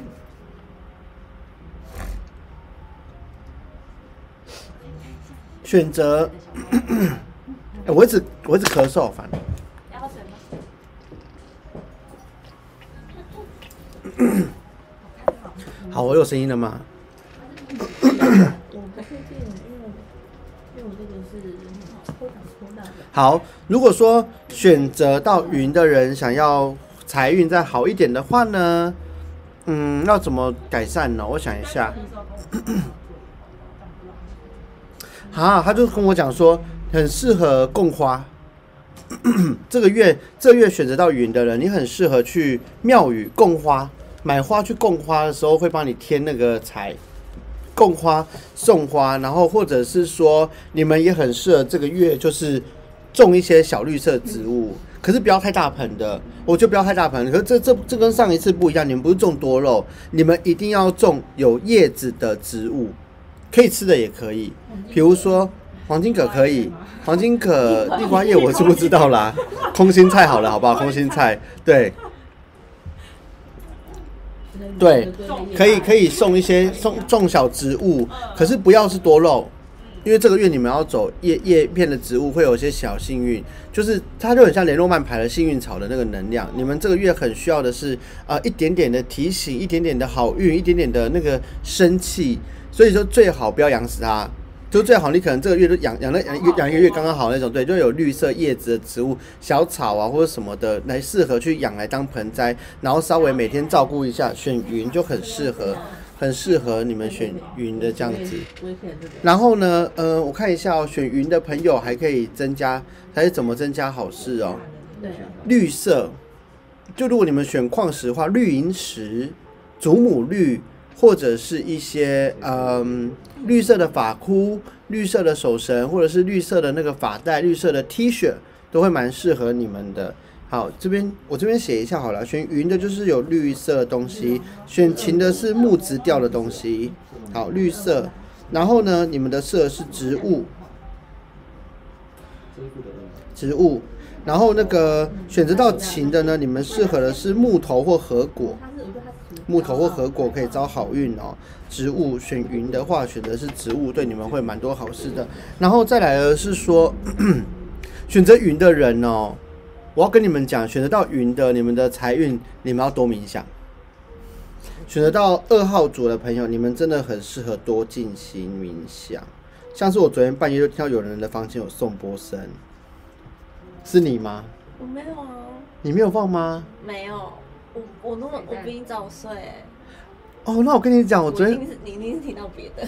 选择，我一直我一直咳嗽，反正 好，我有声音了吗？我不确定，因为因为我这个是抽奖抽到的。好，如果说选择到云的人想要财运再好一点的话呢，嗯，要怎么改善呢？我想一下。啊，他就跟我讲说，很适合供花。这个月，这月选择到云的人，你很适合去庙宇供花，买花去供花的时候会帮你添那个财，供花送花，然后或者是说你们也很适合这个月就是种一些小绿色植物，可是不要太大盆的，我就不要太大盆。可是这这这跟上一次不一样，你们不是种多肉，你们一定要种有叶子的植物，可以吃的也可以，比如说黄金葛可以，黄金葛 地瓜叶我是不知道啦，空心菜好了，好不好？空心菜对。对，可以可以送一些送种小植物，可是不要是多肉，因为这个月你们要走叶叶片的植物，会有一些小幸运，就是它就很像雷诺曼牌的幸运草的那个能量。你们这个月很需要的是啊、呃一点点的提醒，一点点的好运，一点点的那个生气，所以说最好不要养死它。就最好，你可能这个月都养养了养一养一个月刚刚好那种，对，就有绿色叶子的植物、小草啊或者什么的，来适合去养来当盆栽，然后稍微每天照顾一下。选云就很适合，很适合你们选云的这样子。然后呢，呃，我看一下哦，选云的朋友还可以增加，还是怎么增加好事哦？对，绿色，就如果你们选矿石的话，绿萤石、祖母绿，或者是一些嗯绿色的发箍、绿色的手绳，或者是绿色的那个发带、绿色的 T 恤，都会蛮适合你们的。好，这边我这边写一下好了，选云的就是有绿色的东西，选晴的是木质调的东西。好，绿色，然后呢，你们的色是植物，植物。然后那个选择到琴的呢，你们适合的是木头或核果，木头或核果可以招好运哦。植物选云的话，选择是植物，对你们会蛮多好事的。然后再来的是说，选择云的人哦，我要跟你们讲，选择到云的，你们的财运你们要多冥想。选择到二号组的朋友，你们真的很适合多进行冥想。像是我昨天半夜就听到有人的房间有送波声，是你吗？我没有啊，你没有放吗？没有，我我那么我比你早睡欸，哦，那我跟你讲，我我昨天一定是你一定是听到别的，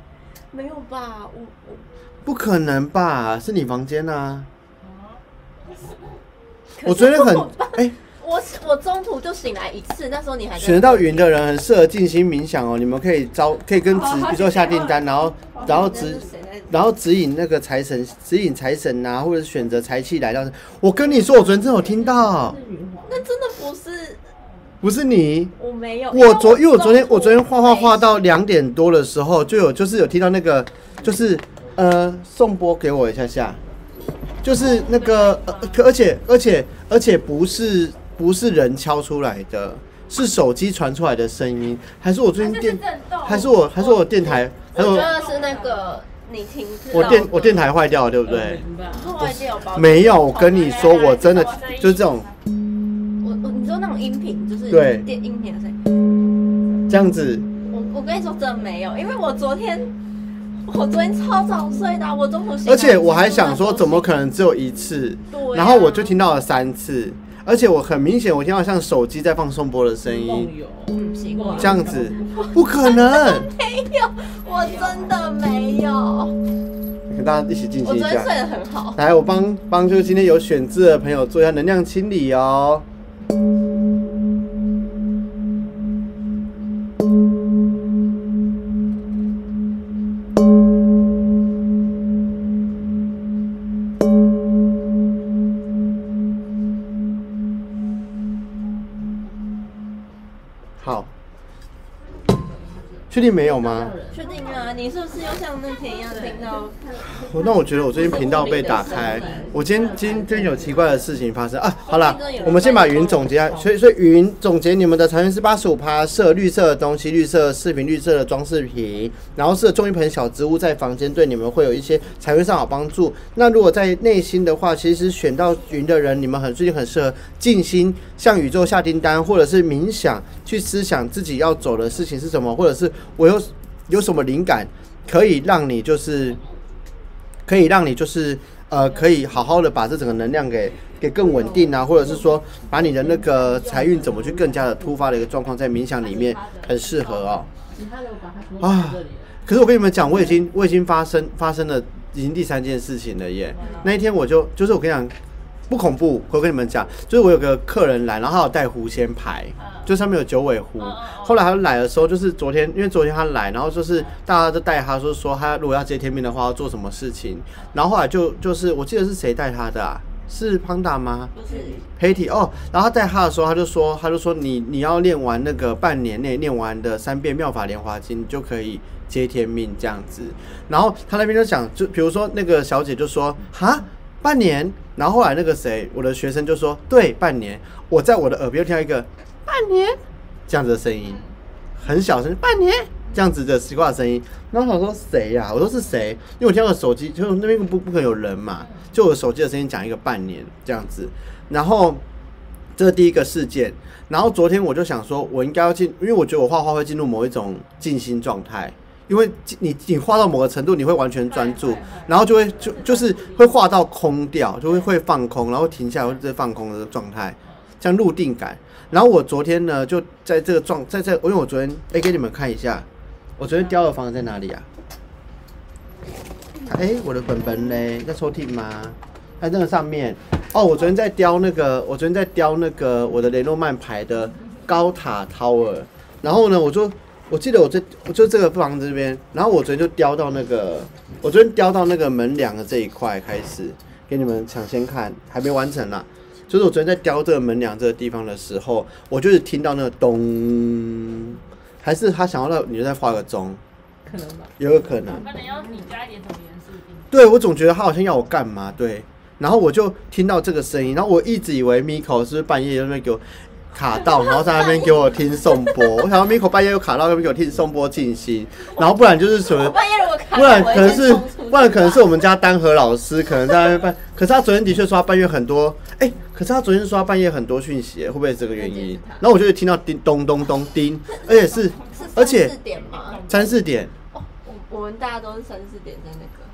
没有吧？我我不可能吧？是你房间啊？我昨天很哎、我我中途就醒来一次，那时候你还选得到云的人很适合静心冥想哦，你们可以招，可以跟指，比如说下订单，然后然后指然后指引那个财神，指引财神啊，或者是选择财气来到。我跟你说，我昨天真的有听到，那真的不是不是你，我没有，我昨因为我昨天我昨天画画画到两点多的时候，就有就是有听到那个就是呃送播给我一下下，就是那个呃而且而且而且不是不是人敲出来的，是手机传出来的声音，还是我最近电震动，还是我还是我电台还我有觉得是那个你听我电我电台坏掉了，对不对？后来就有包没有，我跟你说，我真的就是这种说那种音频就是对电音频的声音，这样子。我我跟你说真的没有，因为我昨天我昨天超早睡的啊，我中途而且我还想说，怎么可能只有一次？对啊然后我就听到了三次，而且我很明显，我听到像手机在放送波的声音，这样子，不可能。没有，我真的没有，跟大家一起进行一下我昨天睡。得很好。来，我帮帮就是今天有选字的朋友做一下能量清理哦。好，确定没有吗？确定啊？你是不是又像那天一样听到？我那我觉得我最近频道被打开，我今天今天有奇怪的事情发生啊。好了，我们先把云总结下，所以所以云总结你们的财运是八十五趴，适合绿色的东西，绿色的饰品，绿色的装饰品，然后适合种一盆小植物在房间，对你们会有一些财运上好帮助。那如果在内心的话，其实选到云的人，你们很最近很适合静心，向宇宙下订单，或者是冥想，去思想自己要走的事情是什么，或者是我有有什么灵感，可以让你就是。可以让你就是呃，可以好好的把这整个能量给给更稳定啊，或者是说把你的那个财运怎么去更加的突发的一个状况，在冥想里面很适合哦。啊，可是我跟你们讲，我已经我已经发生发生了已经第三件事情了耶。那一天我就就是我跟你讲。不恐怖，我跟你们讲，就是我有个客人来，然后他有带狐仙牌，就上面有九尾狐。后来他来的时候，就是昨天，因为昨天他来，然后就是大家都带他说说他如果要接天命的话要做什么事情，然后后来就就是我记得是谁带他的啊？是胖达吗？不是，黑体哦，然后他带他的时候，他就说，他就说你你要练完那个半年内练完的三遍妙法莲华经，你就可以接天命这样子。然后他那边就讲，就比如说那个小姐就说，哈，半年。然后后来那个谁，我的学生就说，对，半年。我在我的耳边听到一个半年这样子的声音，很小声，半年这样子的奇怪的声音。然后我想说谁呀、我说是谁？因为我听到手机，就那边不不可能有人嘛，就我手机的声音讲一个半年这样子。然后这是第一个事件。然后昨天我就想说，我应该要进，因为我觉得我画画会进入某一种静心状态。因为你你画到某个程度，你会完全专注，然后就会就就是会画到空掉，就会会放空，然后停下来或者放空的状态，这样入定感。然后我昨天呢，就在这个状在在，因为我昨天哎、给你们看一下，我昨天雕的房子在哪里啊？哎、我的本本嘞，在抽屉吗？在那个上面。哦，我昨天在雕那个，我昨天在雕那个我的雷诺曼牌的高塔 tower。然后呢，我就我记得我这我就这个房子这边，然后我昨天就雕到那个，我昨天雕到那个门梁的这一块开始给你们抢先看，还没完成啦。就是我昨天在雕这个门梁这个地方的时候，我就是听到那个咚，还是他想要让你再画个钟，可能吧，有个可能。可能要你加一点什么元素进去。对我总觉得他好像要我干嘛，对，然后我就听到这个声音，然后我一直以为 Miko 是不是半夜在那边给我卡到，然后在那边给我听颂钵。我想到 Miko 半夜又卡到，那边给我听颂钵静心，然后不然就是什么，半夜如果看不然可能是不然可能是我们家丹和老师可能在那边半，可是他昨天的确说他半夜很多，哎、可是他昨天说他半夜很多讯息，会不会是这个原因？然后我就听到叮咚咚咚叮，而且是是而且三四点吗？三四点，哦，我我们大家都是三四点在那个。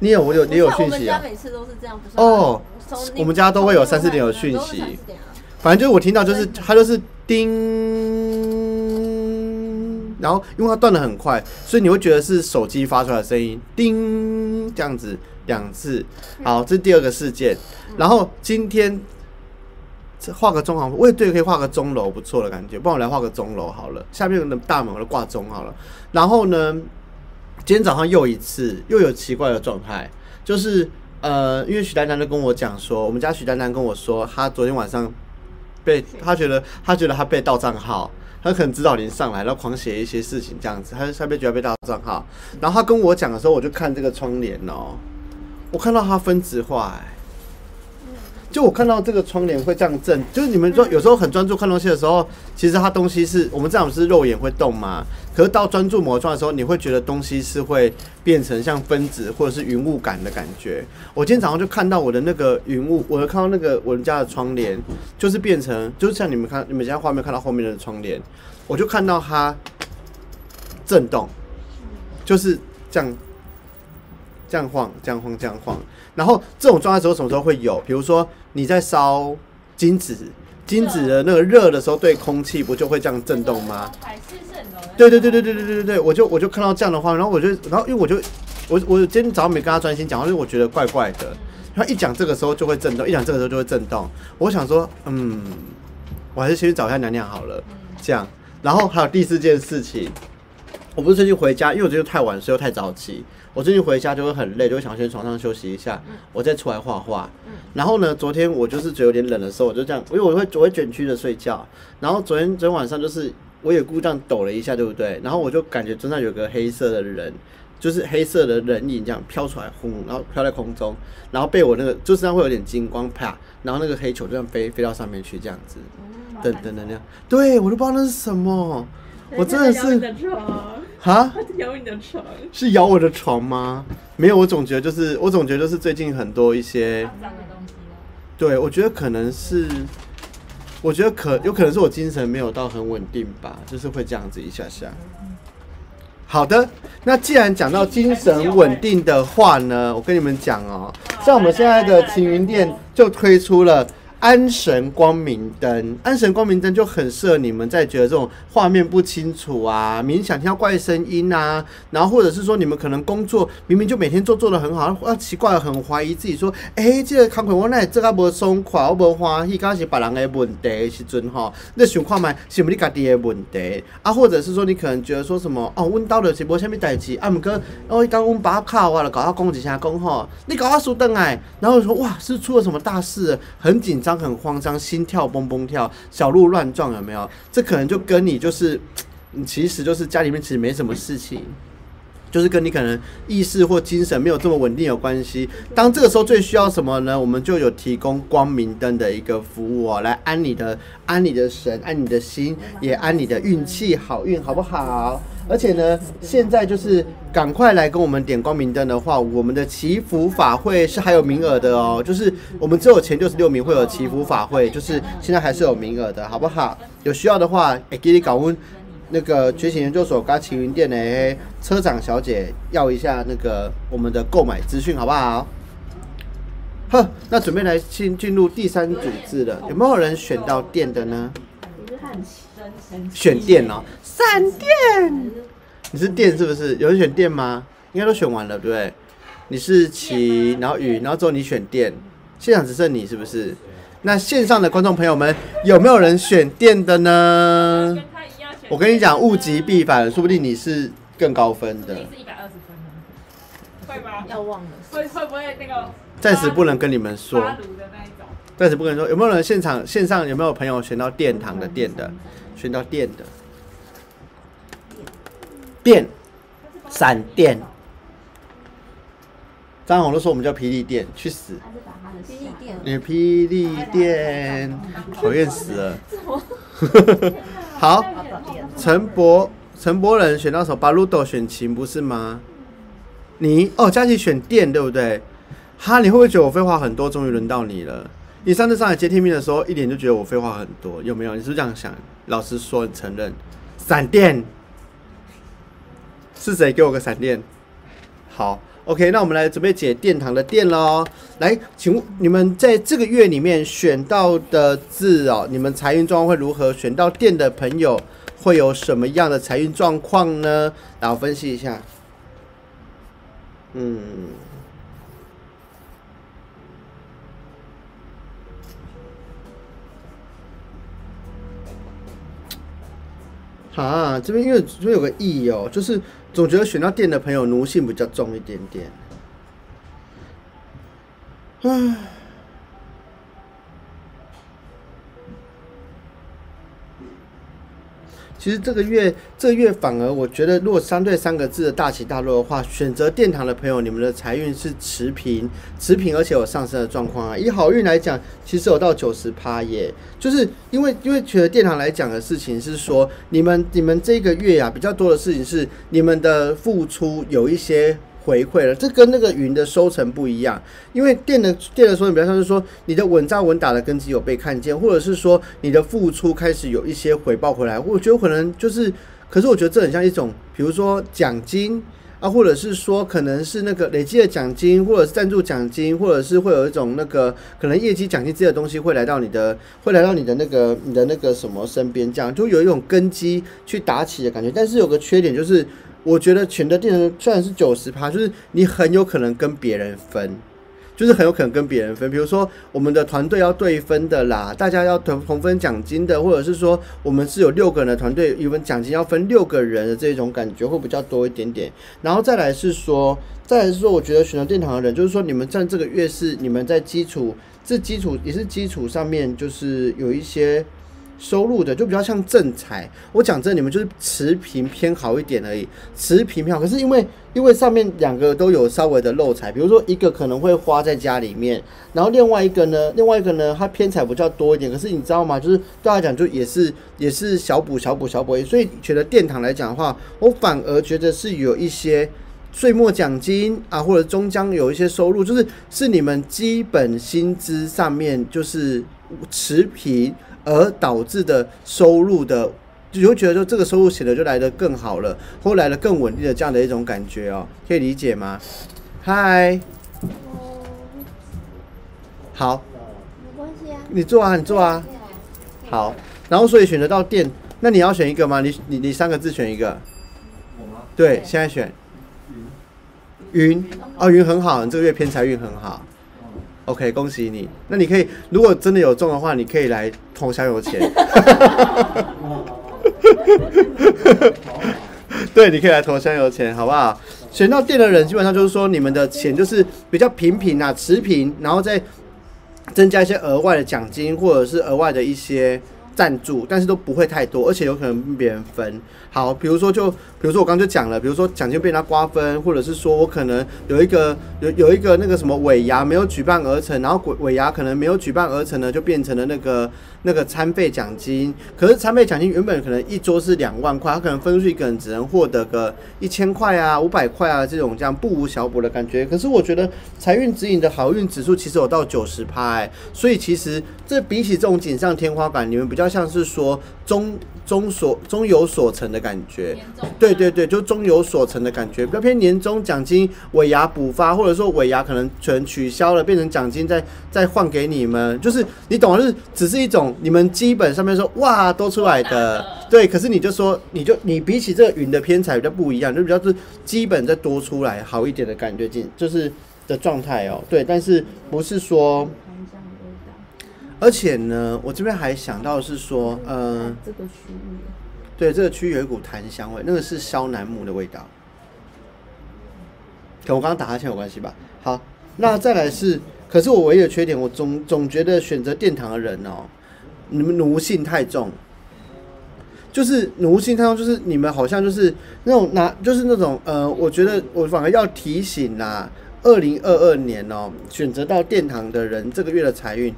你有我有你有讯息啊我们？家每次都是这样，不是哦我们家都会有从3 4点有讯息3 4点啊反正就是我听到就是它就是叮，然后因为它断的很快，所以你会觉得是手机发出来的声音，叮这样子两次。好，这是第二个事件。然后今天这画个钟好，我也对，可以画个钟楼，不错的感觉。帮我来画个钟楼好了，下面的大门我都挂钟好了。然后呢，今天早上又一次又有奇怪的状态，就是呃，因为许丹丹就跟我讲说，我们家许丹丹跟我说，他昨天晚上被他觉得他觉得他被盗账号。他可能指导您上来，然后狂写一些事情这样子，他他被觉得被盗账号，然后他跟我讲的时候，我就看这个窗帘哦，我看到他分子画哎。就我看到这个窗帘会这样震，就是你们说有时候很专注看东西的时候，其实它东西是我们这样是肉眼会动嘛？可是到专注魔状的时候，你会觉得东西是会变成像分子或者是云雾感的感觉。我今天早上就看到我的那个云雾，我看到那个我们家的窗帘，就是变成就是像你们看你们家画面看到后面的窗帘，我就看到它震动，就是这样这样晃，这样晃，这样晃。然后这种状态时候什么时候会有？比如说你在烧金子，金子的那个热的时候，对空气不就会这样震动吗？对对对对对对对对对，我就我就看到这样的话，然后我就然后因为我就我我今天早上没跟他专心讲，因为我觉得怪怪的。他一讲这个时候就会震动，一讲这个时候就会震动。我想说，嗯，我还是先去找一下娘娘好了。这样，然后还有第四件事情，我不是最近回家，因为我觉得太晚睡又太早起。我最近回家就会很累，就会想先床上休息一下，我再出来画画。然后呢，昨天我就是觉得有点冷的时候，我就这样，因为我会我会卷曲的睡觉。然后昨天昨天晚上就是我也故这样抖了一下，对不对？然后我就感觉身上有个黑色的人，就是黑色的人影这样飘出来，轰，然后飘在空中，然后被我那个就身上会有点金光啪，然后那个黑球这样飞飞到上面去，这样子，等等等等，对我都不知道那是什么，我真的是。哈？咬你的床？是咬我的床吗？没有，我总觉得就是，我总觉得就是最近很多一些脏的东西。对，我觉得可能是，我觉得可有可能是我精神没有到很稳定吧，就是会这样子一下下。好的，那既然讲到精神稳定的话呢，我跟你们讲哦，像我们现在的晴云店就推出了。安神光明灯，安神光明灯就很适合你们在觉得这种画面不清楚啊，冥想听到怪声音啊，然后或者是说你们可能工作明明就每天做做的很好，啊奇怪的很怀疑自己说，哎，这个工课我那这个无爽快，我无欢喜，刚是别人的问题时阵吼，那想看嘛是不是你家己的问题啊？或者是说你可能觉得说什么哦，阮兜就是无虾米代志啊，毋过我刚阮爸靠我了，搞他讲一下讲吼，你搞他输灯哎，然后说哇是出了什么大事，很紧张。很慌张，心跳蹦蹦跳，小鹿乱撞，有没有？这可能就跟你就是，你其实就是家里面其实没什么事情，就是跟你可能意识或精神没有这么稳定有关系。当这个时候最需要什么呢？我们就有提供光明灯的一个服务哦，来安你的安你的神，安你的心，也安你的运气好运，好不好？而且呢，现在就是赶快来跟我们点光明灯的话，我们的祈福法会是还有名额的哦。就是我们只有前六十六名会有祈福法会，就是现在还是有名额的，好不好？有需要的话，哎，给你搞问那个觉醒研究所跟晴云店的车长小姐要一下那个我们的购买资讯，好不好？呵，那准备来进进入第三组字了，有没有人选到电的呢？选电哦，闪电，你是电是不是？有人选电吗？应该都选完了，对不对？你是骑，然后雨，然后之后你选电，现场只剩你是不是？那线上的观众朋友们，有没有人选电的呢？我跟你讲，物极必反，说不定你是更高分的。是一百二十分会吗？要忘了，会会不会那个？暂时不能跟你们说。暂时不能说，有没有人现场线上有没有朋友选到殿堂的殿的？选到电的，电，闪电。张红都说我们叫霹雳电，去死！霹雳电，你霹雳电，讨厌死了。好，陈博陈柏仁选到什么？巴鲁斗选琴不是吗？你哦，佳琪选电对不对？哈，你会不会觉得我废话很多？终于轮到你了。你上次上来接天命的时候，一点就觉得我废话很多，有没有？你是不是这样想？老实说，你承认，闪电是谁给我个闪电？好，OK，那我们来准备解殿堂的殿喽。来，请问你们在这个月里面选到的字哦，你们财运状况会如何？选到殿的朋友会有什么样的财运状况呢？然后分析一下。嗯。啊这边因为这边有个 e 哦就是总觉得选到店的朋友奴性比较重一点点。唉。其实这个月，这个月反而我觉得，如果相对三个字的大起大落的话，选择殿堂的朋友，你们的财运是持平，持平，而且有上升的状况啊。以好运来讲，其实有到九十趴耶，就是因为因为选择殿堂来讲的事情是说，你们你们这个月呀，比较多的事情是你们的付出有一些。回馈了，这跟那个云的收成不一样，因为电的电的收成比较像是说你的稳扎稳打的根基有被看见，或者是说你的付出开始有一些回报回来。我觉得可能就是，可是我觉得这很像一种，比如说奖金啊，或者是说可能是那个累积的奖金，或者是赞助奖金，或者是会有一种那个可能业绩奖金这些东西会来到你的，会来到你的那个你的那个什么身边，这样就有一种根基去打起的感觉。但是有个缺点就是。我觉得全的电能虽然是九十趴，就是你很有可能跟别人分，就是很有可能跟别人分。比如说我们的团队要对分的啦，大家要同同分奖金的，或者是说我们是有六个人的团队，一份奖金要分六个人的这种感觉会比较多一点点。然后再来是说，再来是说，我觉得选择殿堂的人，就是说你们在这个月是你们在基础，这基础也是基础上面，就是有一些。收入的就比较像正财，我讲真，你们就是持平偏好一点而已，持平偏好。可是因为因为上面两个都有稍微的漏财，比如说一个可能会花在家里面，然后另外一个呢，另外一个呢，它偏财比较多一点。可是你知道吗？就是对他讲，就也是也是小补小补小补。所以觉得殿堂来讲的话，我反而觉得是有一些岁末奖金啊，或者终将有一些收入，就是是你们基本薪资上面就是持平。而导致的收入的，你会觉得说这个收入写的就来的更好了，或来的更稳定的这样的一种感觉哦，可以理解吗？嗨，好，没关系啊，你做啊，你做啊，好，然后所以选择到店，那你要选一个吗？你你你三个字选一个，我吗？对，现在选。云，云。哦，云很好，你这个月偏财运很好。OK，恭喜你。那你可以，如果真的有中的话，你可以来投香油钱。对，你可以来投香油钱，好不好？选到店的人，基本上就是说，你们的钱就是比较平平啊，持平，然后再增加一些额外的奖金，或者是额外的一些。赞助，但是都不会太多，而且有可能跟别人分。好，比如说就，比如说我刚刚就讲了，比如说奖金被他瓜分，或者是说我可能有一个有有一个那个什么尾牙没有举办而成，然后尾尾牙可能没有举办而成呢，就变成了那个那个餐费奖金。可是餐费奖金原本可能一桌是两万块，他可能分出去一个人只能获得个一千块啊、五百块啊这种这样不无小补的感觉。可是我觉得财运指引的好运指数其实有到九十趴，所以其实这比起这种锦上添花感，你们比较。像是说中中所中有所成的感觉，对对对，就中有所成的感觉，比较偏年终奖金尾牙补发，或者说尾牙可能全取消了，变成奖金再再换给你们，就是你懂就是只是一种你们基本上面说哇多出来的，对，可是你就说你就你比起这个云的偏财比较不一样，就比较是基本再多出来好一点的感觉，进就是的状态哦，对，但是不是说。而且呢，我这边还想到是说，嗯，这个区域，对，这个区域有一股檀香味，那个是肖楠木的味道，跟我刚刚打哈欠有关系吧？好，那再来是，可是我唯一的缺点，我总总觉得选择殿堂的人哦，你们奴性太重，就是奴性太重，就是你们好像就是那种拿，就是那种呃，我觉得我反而要提醒啦，二零二二年哦，选择到殿堂的人，这个月的财运。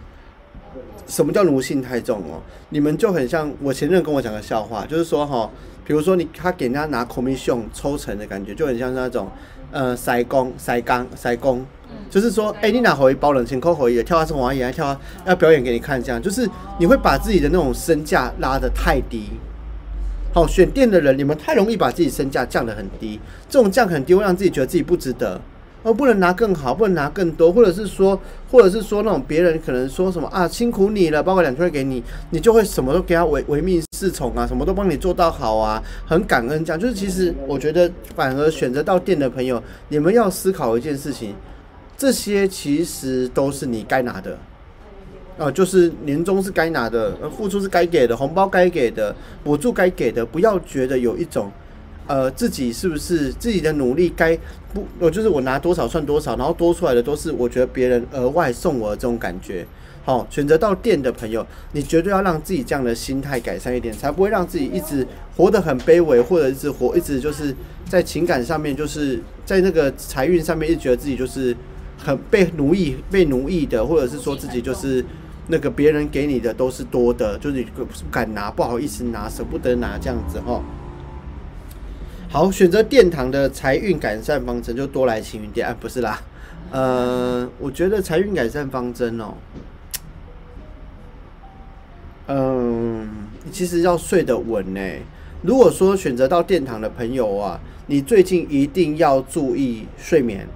什么叫奴性太重哦？你们就很像我前任跟我讲个笑话，就是说哈，比如说你他给人家拿 commission 抽成的感觉，就很像那种呃塞工塞钢塞工，就是说哎你拿回包冷钱扣回也跳下从王演跳要表演给你看，这样就是你会把自己的那种身价拉得太低。好，选店的人你们太容易把自己身价降得很低，这种降很低会让自己觉得自己不值得。而不能拿更好，不能拿更多，或者是说，或者是说那种别人可能说什么啊，辛苦你了，包括两千块给你，你就会什么都给他唯唯命是从啊，什么都帮你做到好啊，很感恩这样。就是其实我觉得，反而选择到店的朋友，你们要思考一件事情，这些其实都是你该拿的。呃，就是年终是该拿的，付出是该给的，红包该给的，补助该给的，不要觉得有一种，呃，自己是不是自己的努力该不，我就是我拿多少算多少，然后多出来的都是我觉得别人额外送我的这种感觉。好，选择到店的朋友，你绝对要让自己这样的心态改善一点，才不会让自己一直活得很卑微，或者是活一直就是在情感上面，就是在那个财运上面，一直觉得自己就是很被奴役、被奴役的，或者是说自己就是。那个别人给你的都是多的，就是你不敢拿，不好意思拿，舍不得拿这样子哈。好，选择殿堂的财运改善方针就多来晴云殿啊，不是啦，呃，我觉得财运改善方针哦，嗯，其实要睡得稳呢。如果说选择到殿堂的朋友啊，你最近一定要注意睡眠、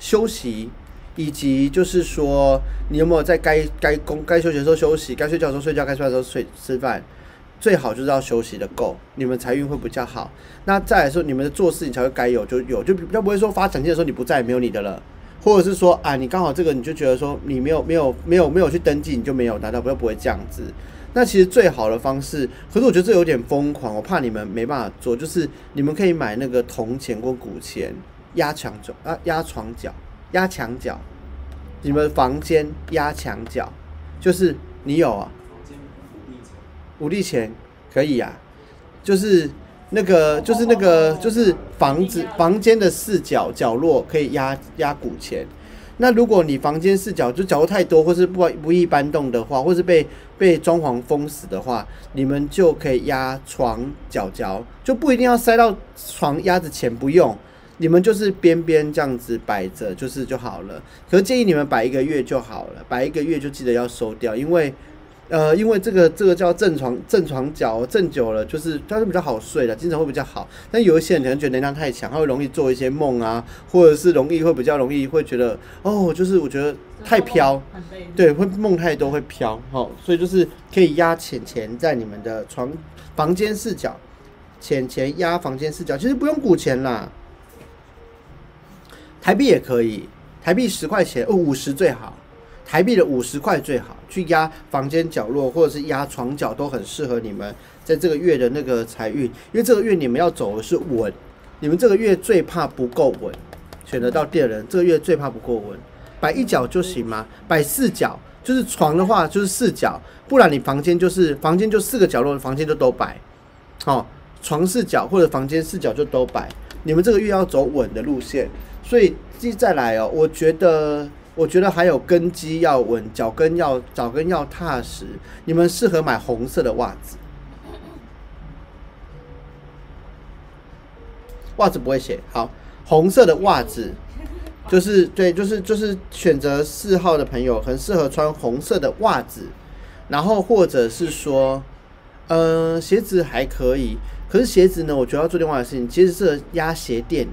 休息。以及就是说，你有没有在该该工该休息的时候休息，该睡觉的时候睡觉，该吃饭的时候睡吃饭，最好就是要休息的够，你们财运会比较好。那再来说，你们做事情才会该有就有，就比较不会说发奖金的时候你不在，没有你的了，或者是说啊，你刚好这个你就觉得说你没有没有没有没有去登记，你就没有拿到，不要不会这样子。那其实最好的方式，可是我觉得这有点疯狂，我怕你们没办法做，就是你们可以买那个铜钱或古钱压墙角啊，压床角。压墙角，你们房间压墙角，就是你有啊？五力钱可以啊，就是那个，就是那个，就是房子房间的四角角落可以压压古钱。那如果你房间四角就角落太多，或是不不易搬动的话，或是被被装潢封死的话，你们就可以压床角角，就不一定要塞到床压着钱，不用。你们就是边边这样子摆着，就是就好了。可是建议你们摆一个月就好了，摆一个月就记得要收掉，因为，呃，因为这个这个叫正床正床脚，正久了就是它是比较好睡的，精神会比较好。但有一些人可能觉得能量太强，他会容易做一些梦啊，或者是容易会比较容易会觉得哦，就是我觉得太飘，对，会梦太多会飘，好，所以就是可以压浅钱在你们的床房间视角，浅钱压房间视角，其实不用鼓钱啦。台币也可以，台币十块钱，哦，五十最好，台币的五十块最好，去压房间角落或者是压床角都很适合你们在这个月的那个财运，因为这个月你们要走的是稳，你们这个月最怕不够稳，选择到店人这个月最怕不够稳，摆一角就行吗？摆四角，就是床的话就是四角，不然你房间就是房间就四个角落，房间就都摆，好，床四角或者房间四角就都摆，你们这个月要走稳的路线。所以接再来哦，我觉得，我觉得还有根基要稳，脚跟要脚跟要踏实。你们适合买红色的袜子，袜子不会写好，红色的袜子就是对，就是就是选择四号的朋友很适合穿红色的袜子，然后或者是说，呃，鞋子还可以，可是鞋子呢，我觉得要做另外的事情，其实是压鞋垫。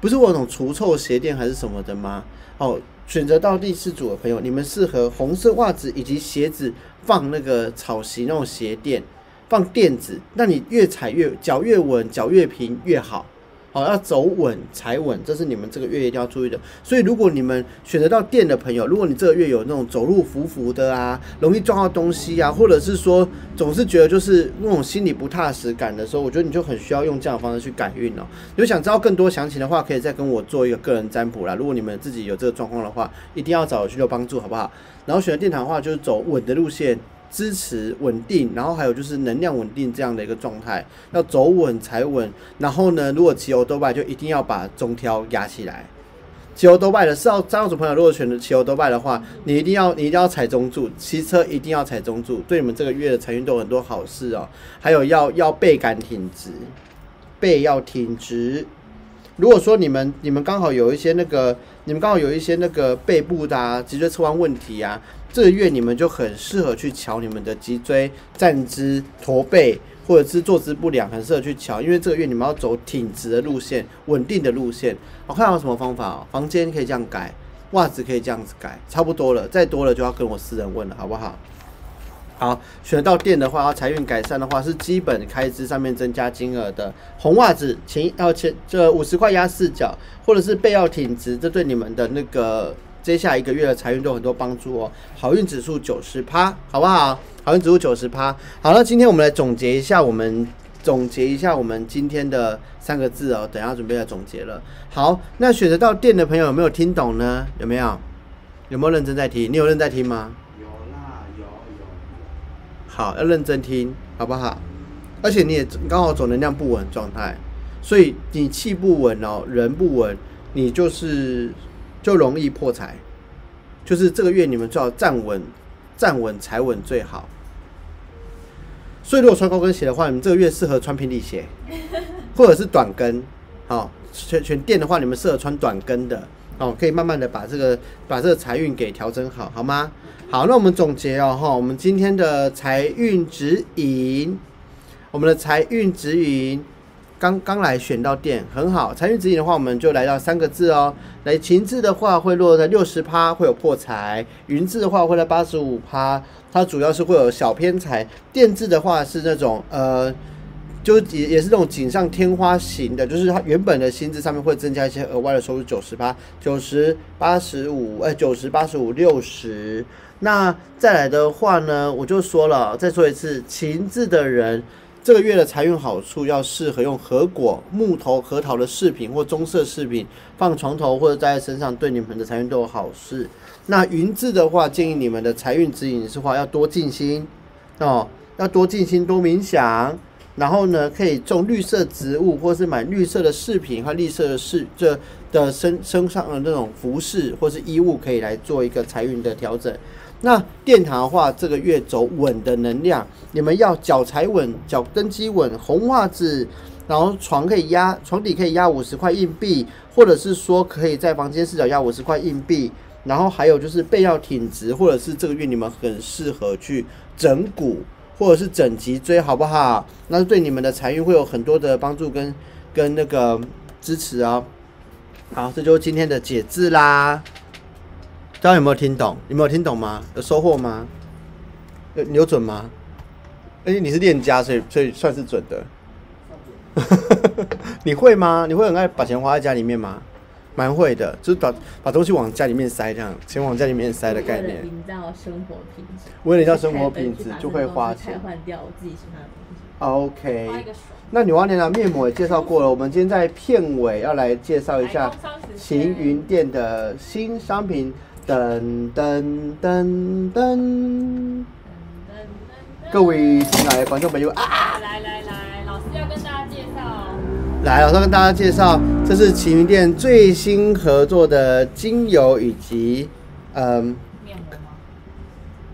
不是我那种除臭鞋垫还是什么的吗？哦，选择到第四组的朋友，你们适合红色袜子以及鞋子放那个草席那种鞋垫，放垫子，那你越踩越脚越稳，脚越平越好。好，要走稳踩稳，这是你们这个月一定要注意的。所以，如果你们选择到店的朋友，如果你这个月有那种走路浮浮的啊，容易撞到东西啊，或者是说总是觉得就是那种心里不踏实感的时候，我觉得你就很需要用这样的方式去改运哦。有想知道更多详情的话，可以再跟我做一个个人占卜啦。如果你们自己有这个状况的话，一定要找我去做帮助，好不好？然后选择殿堂的话，就是走稳的路线。支持稳定，然后还有就是能量稳定这样的一个状态，要走稳才稳。然后呢，如果骑欧多拜就一定要把中挑压起来。骑欧多拜的四号、三号组朋友，如果选择骑欧多拜的话，你一定要你一定要踩中柱，骑车一定要踩中柱，对你们这个月的财运都有很多好事哦。还有要要背杆挺直，背要挺直。如果说你们你们刚好有一些那个，你们刚好有一些那个背部的啊，脊椎侧弯问题啊。这个月你们就很适合去瞧你们的脊椎、站姿、驼背，或者是坐姿不良，很适合去瞧。因为这个月你们要走挺直的路线、稳定的路线。我看有什么方法哦？房间可以这样改，袜子可以这样子改，差不多了。再多了就要跟我私人问了，好不好？好，选到店的话，要财运改善的话，是基本开支上面增加金额的红袜子，前要前这五十块压四角，或者是背要挺直，这对你们的那个。接下来一个月的财运都有很多帮助哦。好运指数九十趴，好不好？好运指数九十趴。好了，今天我们来总结一下，我们总结一下我们今天的三个字哦。等下准备要总结了。好，那选择到店的朋友有没有听懂呢？有没有？有没有认真在听？你有认真在听吗？有啦，有有。好，要认真听，好不好？而且你也刚好走能量不稳状态，所以你气不稳哦，人不稳，你就是就容易破财。就是这个月你们最好站稳，站稳踩稳最好。所以如果穿高跟鞋的话，你们这个月适合穿平底鞋，或者是短跟。好，选选店的话，你们适合穿短跟的。哦，可以慢慢的把这个把这个财运给调整好，好吗？好，那我们总结哦，哈，我们今天的财运指引，我们的财运指引刚刚来选到店，很好。财运指引的话，我们就来到三个字哦。来，晴字的话会落在六十趴，会有破财；云字的话会在八十五趴，它主要是会有小偏财。电字的话是那种呃。就也也是这种锦上添花型的，就是它原本的薪资上面会增加一些额外的收入，九十趴、九十八十五，哎，九十八十五六十。那再来的话呢，我就说了，再说一次，情字的人这个月的财运好处要适合用核果、木头、核桃的饰品或棕色饰品放床头或者戴在身上，对你们的财运都有好事。那云字的话，建议你们的财运指引是话要多静心哦，要多静心，多冥想。然后呢，可以种绿色植物，或是买绿色的饰品和绿色的饰这的身身上的那种服饰或是衣物，可以来做一个财运的调整。那殿堂的话，这个月走稳的能量，你们要脚踩稳，脚登基稳，红袜子，然后床可以压，床底可以压五十块硬币，或者是说可以在房间四角压五十块硬币。然后还有就是背要挺直，或者是这个月你们很适合去整骨。或者是整脊椎好不好？那对你们的财运会有很多的帮助跟跟那个支持哦。好，这就是今天的解字啦。大家有没有听懂？有没有听懂吗？有收获吗？有有准吗？而且你是练家，所以所以算是准的。你会吗？你会很爱把钱花在家里面吗？蛮会的，就是把把东西往家里面塞，这样钱往家里面塞的概念。营造生活品质。为了营造生活品质，就会花钱。换掉我自己喜欢的东西。OK。那女娲娘娘面膜也介绍过了，我们今天在片尾要来介绍一下行云店的新商品。噔噔噔噔。各位亲爱的观众朋友啊！来来来，老师要跟大家介绍。来，老师跟大家介绍，这是奇云店最新合作的精油以及嗯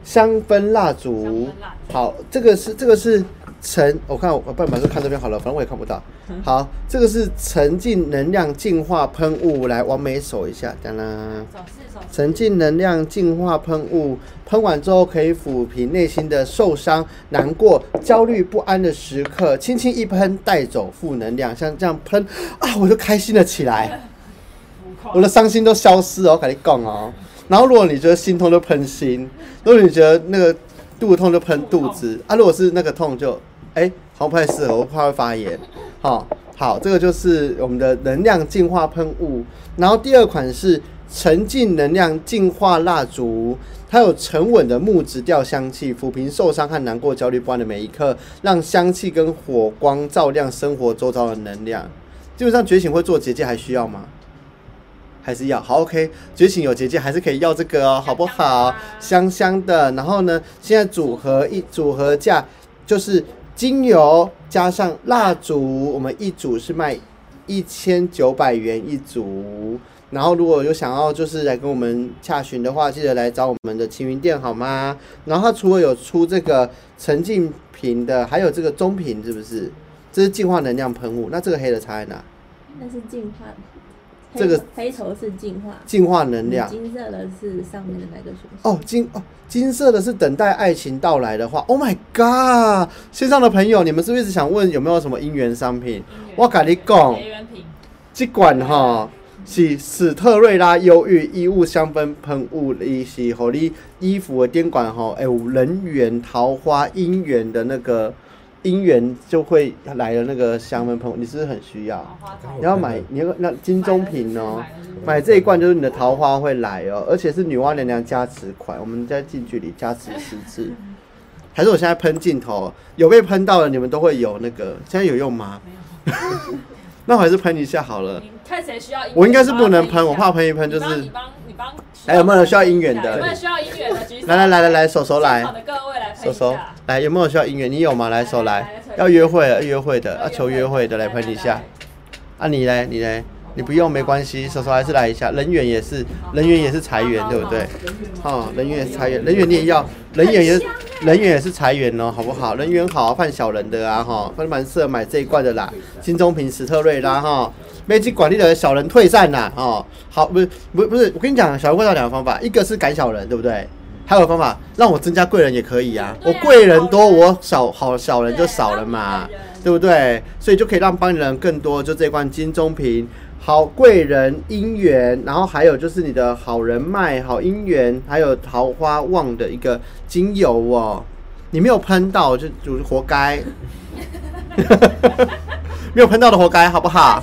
香氛蜡烛。好，这个是这个是沉，我看我不然把这看这边好了，反正我也看不到。好，这个是沉浸能量净化喷雾，来完美手一下，当啦。沉浸能量净化喷雾，喷完之后可以抚平内心的受伤、难过、焦虑不安的时刻，轻轻一喷带走负能量，像这样喷啊，我就开心了起来，我的伤心都消失哦，我跟你讲哦。然后如果你觉得心痛就喷心，如果你觉得那个肚子痛就喷肚子啊，如果是那个痛就哎，好像不太适合，我怕会发炎。好，好，这个就是我们的能量净化喷雾。然后第二款是。沉浸能量净化蜡烛，它有沉稳的木质调香气，抚平受伤和难过、焦虑不安的每一刻，让香气跟火光照亮生活周遭的能量。基本上觉醒会做结界，还需要吗？还是要？好，OK，觉醒有结界，还是可以要这个哦，好不好？香香的。然后呢，现在组合一组合价就是精油加上蜡烛，我们一组是卖一千九百元一组。然后如果有想要就是来跟我们洽询的话，记得来找我们的青云店好吗？然后它除了有出这个沉浸瓶的，还有这个中瓶，是不是？这是净化能量喷雾。那这个黑的差在哪？那是净化。这个黑头是净化。净化能量。金色的是上面的那个选哦，金哦，金色的是等待爱情到来的话。Oh my god！线上的朋友，你们是不是一直想问有没有什么姻缘商品？我跟你讲，这款哈。是史特瑞拉忧郁衣物香氛喷雾，伊是和你衣服的电管吼，有人缘、桃花、姻缘的那个姻缘就会来了那个香氛喷雾，你是不是很需要？你要买，你要那金钟瓶哦，买这一罐就是你的桃花会来哦，而且是女娲娘娘加持款，我们在近距离加持十次。还是我现在喷镜头，有被喷到的你们都会有那个，现在有用吗？那我还是喷一下好了。你看谁需要姻缘？我应该是不能喷，我怕喷一喷就是。你帮，你帮。还有没有人需要姻缘的？有没有需要姻缘的？举手。来来来来来，手手来。好的，各位来手手来，有没有需要姻缘？你有吗？来手来，要约会要约会的，要求约会的来喷一下。啊，你嘞？你嘞？你不用没关系，手手还是来一下。人员也是，人员也是裁员，对不对？哦，人员也是裁员，人员你也要，人员也人员也是裁员哦，好不好？人员好，犯小人的啊，哈，蛮蛮适合买这一罐的啦。金钟瓶史特瑞拉哈，没去管理的小人退散啦，哦，好，不是不不是，我跟你讲，小人会到两个方法，一个是赶小人，对不对？还有方法，让我增加贵人也可以啊。我贵人多，我少好小人就少了嘛，对不对？所以就可以让帮人更多，就这罐金中瓶。好贵人姻缘，然后还有就是你的好人脉、好姻缘，还有桃花旺的一个精油哦。你没有喷到就就活该，没有喷到的活该，好不好？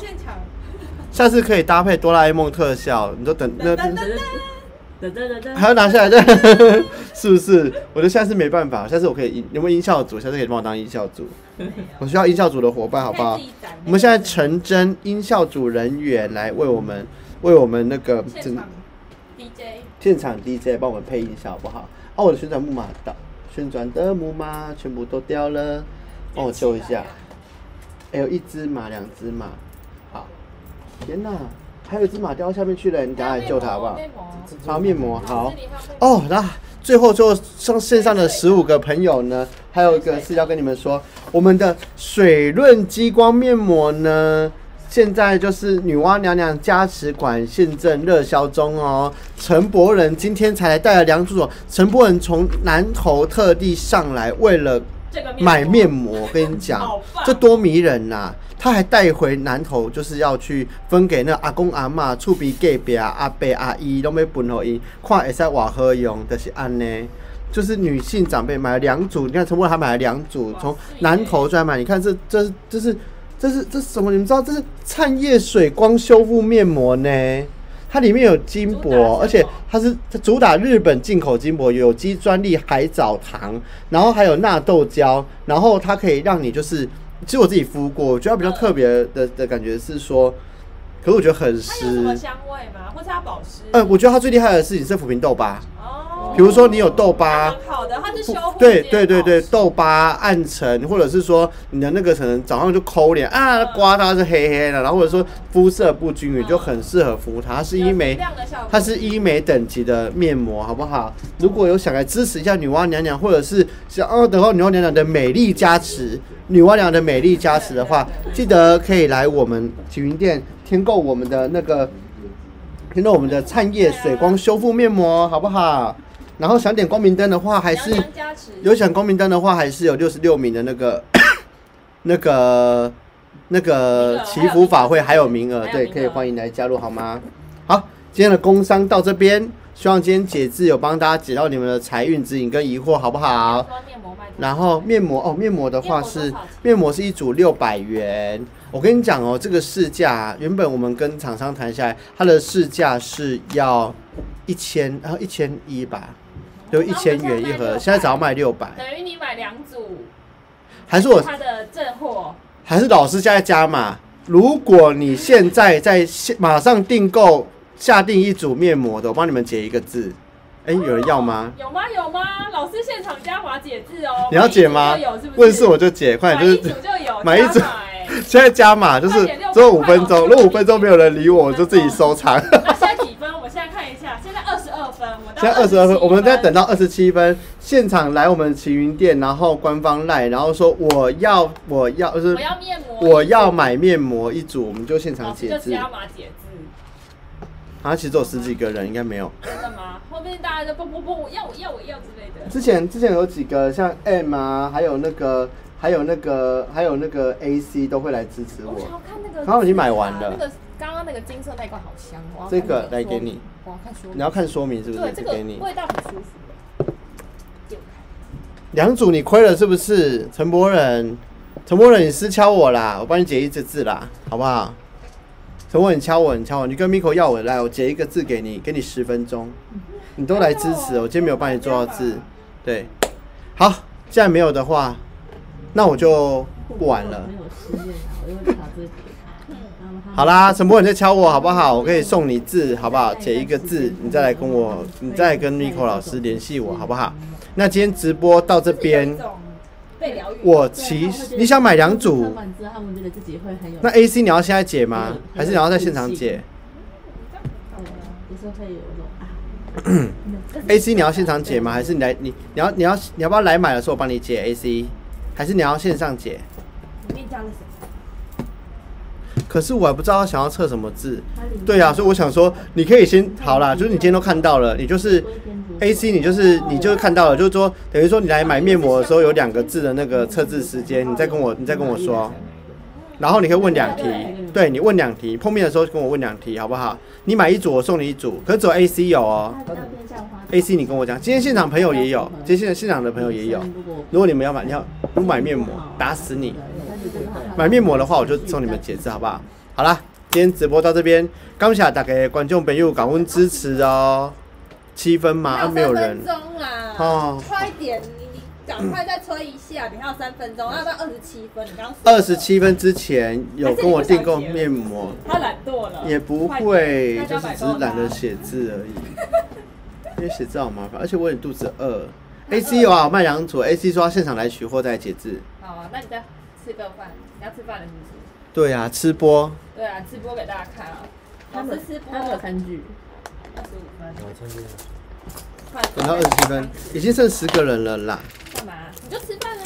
下次可以搭配哆啦 A 梦特效，你就等那。还要拿下来，的，是不是？我觉得下次没办法，下次我可以有没有音效组？下次可以帮我当音效组。我需要音效组的伙伴，好不好？我们现在成真音效组人员来为我们为我们那个现场 DJ 现场 DJ 帮我们配音效，好不好？哦，我的旋转木马的旋转的木马全部都掉了，帮我修一下。还有一只马，两只马，好，天哪！还有只马掉到下面去了，你赶快救它好不好？擦面膜好。哦，那最后就上线上的十五个朋友呢，还有一个是要跟你们说，我们的水润激光面膜呢，现在就是女娲娘娘加持馆现正热销中哦。陈伯仁今天才带了两组，陈伯仁从南头特地上来，为了买面膜，跟你讲，这多迷人呐！他还带回南头，就是要去分给那阿公阿妈、厝边隔壁阿伯阿姨，都没分给伊，看会使瓦好用，就是安呢。就是女性长辈买了两组，你看陈柏还买了两组，从南头再买，你看这这这是这是这是什么？你们知道这是灿叶水光修复面膜呢？它里面有金箔，而且它是它主打日本进口金箔，有机专利海藻糖，然后还有纳豆胶，然后它可以让你就是。其实我自己敷过，我觉得比较特别的的感觉是说，可是我觉得很湿。它有什么香味吗？或是它保湿？呃，我觉得它最厉害的事情是抚平痘疤。比如说你有痘疤，好的，它是修复。对对对对，痘疤、暗沉，或者是说你的那个可能早上就抠脸啊，刮它是黑黑的，然后或者说肤色不均匀，就很适合敷它。它是医美，它是医美等级的面膜，好不好？如果有想来支持一下女娲娘娘，或者是想要得到女娲娘娘的美丽加持，女娲娘娘的美丽加持的话，记得可以来我们启云店添购我们的那个，听购我们的灿叶水光修复面膜，好不好？然后想点光明灯的话，还是有想光明灯的话，还是有六十六名的那个 那个那个祈福法会还有名额，对，可以欢迎来加入，好吗？好，今天的工商到这边，希望今天解字有帮大家解到你们的财运指引跟疑惑，好不好？然后面膜哦，面膜的话是面膜是一组六百元，我跟你讲哦，这个市价原本我们跟厂商谈下来，它的市价是要一千，然后一千一吧。就一千元一盒，现在只要卖六百，等于你买两组，还是我他的正货，还是老师现在加码？如果你现在在马上订购下定一组面膜的，我帮你们解一个字。哎，有人要吗？有吗？有吗？老师现场加码解字哦。你要解吗？问是我就解，快点就是买一组，现在加码就是只有五分钟，如果五分钟没有人理我，我就自己收藏。现在二十二分，我们在等到二十七分，现场来我们奇云店，然后官方赖，然后说我要我要就是我要面膜，我要买面膜一组，我们就现场解字。加码解字。啊，其实有十几个人，应该没有。真的吗？后面大家就不不不，我要我要我要之类的。之前之前有几个像 M 啊，还有那个还有那个还有那个 AC 都会来支持我。我看那个，刚刚已经买完了。那个刚刚那个金色那罐好香，这个来给你。你要看说明是不是？对，这个味道很舒服。两组你亏了是不是？陈柏仁，陈默人，你私敲我啦，我帮你解一字字啦，好不好？陈默，你敲我，你敲我，你跟 Miko 要我来，我解一个字给你，给你十分钟，你都来支持，我今天没有帮你做到字，对，好，既然没有的话，那我就不玩了。没有失恋啊，我就会查这个。好啦，陈博，你再敲我好不好？我可以送你字，好不好？解一个字，你再来跟我，你再来跟 Nico 老师联系我，好不好？那今天直播到这边。我其实你想买两组。那 AC 你要现在解吗？还是你要在现场解就是会有种啊。AC 你要现场解吗？还是你来你你要你要你要不要来买的时候我帮你解 AC？还是你要线上解？什么？可是我还不知道他想要测什么字。对啊、所以我想说，你可以先好啦，就是你今天都看到了，你就是 AC，你就是你就是看到了，就是说等于说你来买面膜的时候有两个字的那个测字时间，你再跟我你再跟我说，然后你可以问两题，对。你问两题，碰面的时候跟我问两题好不好？你买一组我送你一组，可是只有 AC 有哦，AC 你跟我讲，今天现场朋友也有，今天现现场的朋友也有，如果你们要买，你要不买面膜，打死你。买面膜的话，我就送你们解字，好不好？好啦，今天直播到这边，感谢大家观众朋友感恩支持哦。七分吗？啊，没有人三分钟啦，哦快点，你你赶快再催一下，你还有三分钟，要不要二十七分？你刚刚二十七分之前有跟我订购面膜，他懒惰了，也不快会，就是只是懒得写字而已。因为写字好麻烦，而且我有点肚子饿。AC 有啊，我卖两组。AC 说要现场来取货再解字。好啊，那你再吃个饭，你要吃饭了是不是？对啊，吃播。对啊，吃播给大家看啊。他们吃播他们有餐具，二十五分，等到二十七分，已经剩十个人了啦。干嘛？你就吃饭啊，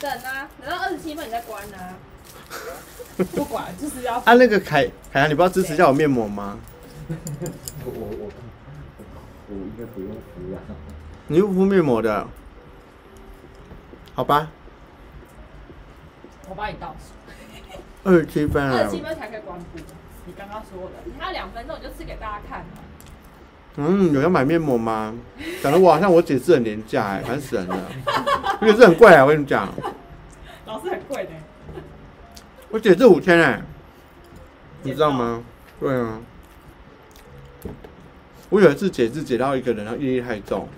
等啊，等到二十七分你再关啊。不管，就是要啊，那个凯凯阳，你不要支持一下我面膜吗？我我我我应该不用敷啊。你又敷面膜的？好吧，我帮你倒数，二十七分啊二十。七分才可以关播。你刚刚说的，你还有两分钟，你就吃给大家看嘛。嗯，有要买面膜吗？讲的我好像我解字很廉价哎，烦死人了。而且这很贵啊，我跟你讲，老师很贵的，我解字五千哎，你知道吗？对啊，我有一次解字解到一个人，然后业力太重，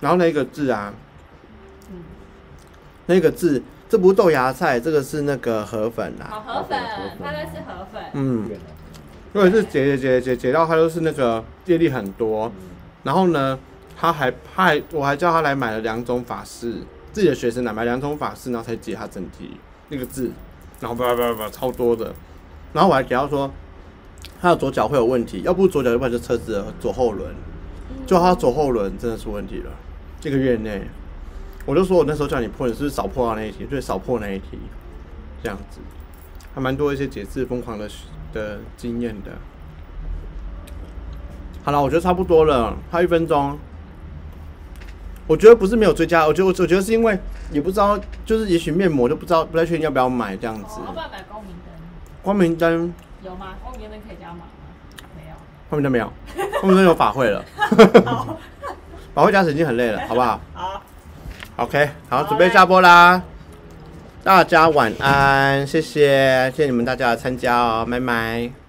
然后那个字啊，那个字，这不是豆芽菜，这个是那个河粉好啦。河粉，他那是河粉。嗯，因为是解解解解解到他就是那个业力很多，然后呢，他还他还我还叫他来买了两种法式，自己的学生来买两种法式，然后才解他整题那个字，然后叭叭叭叭超多的，然后我还给他说，他的左脚会有问题，要不左脚，要不然就车子的左后轮，就他左后轮真的出问题了，这个月内，我就说我那时候叫你破，你是不是少破到那一题？对，少破那一题，这样子，还蛮多一些解字疯狂的的经验的。好了，我觉得差不多了，还有一分钟。我觉得不是没有追加，我觉得我我觉得是因为也不知道，就是也许面膜就不知道不太确定要不要买这样子哦，。要不要买光明灯光明灯，有吗？光明灯可以加码吗？没有。光明灯没有，光明灯有法会了。法会加时已经很累了，好不好好，？OK，好，准备下播啦。大家晚安，谢谢，谢谢你们大家的参加哦，拜拜。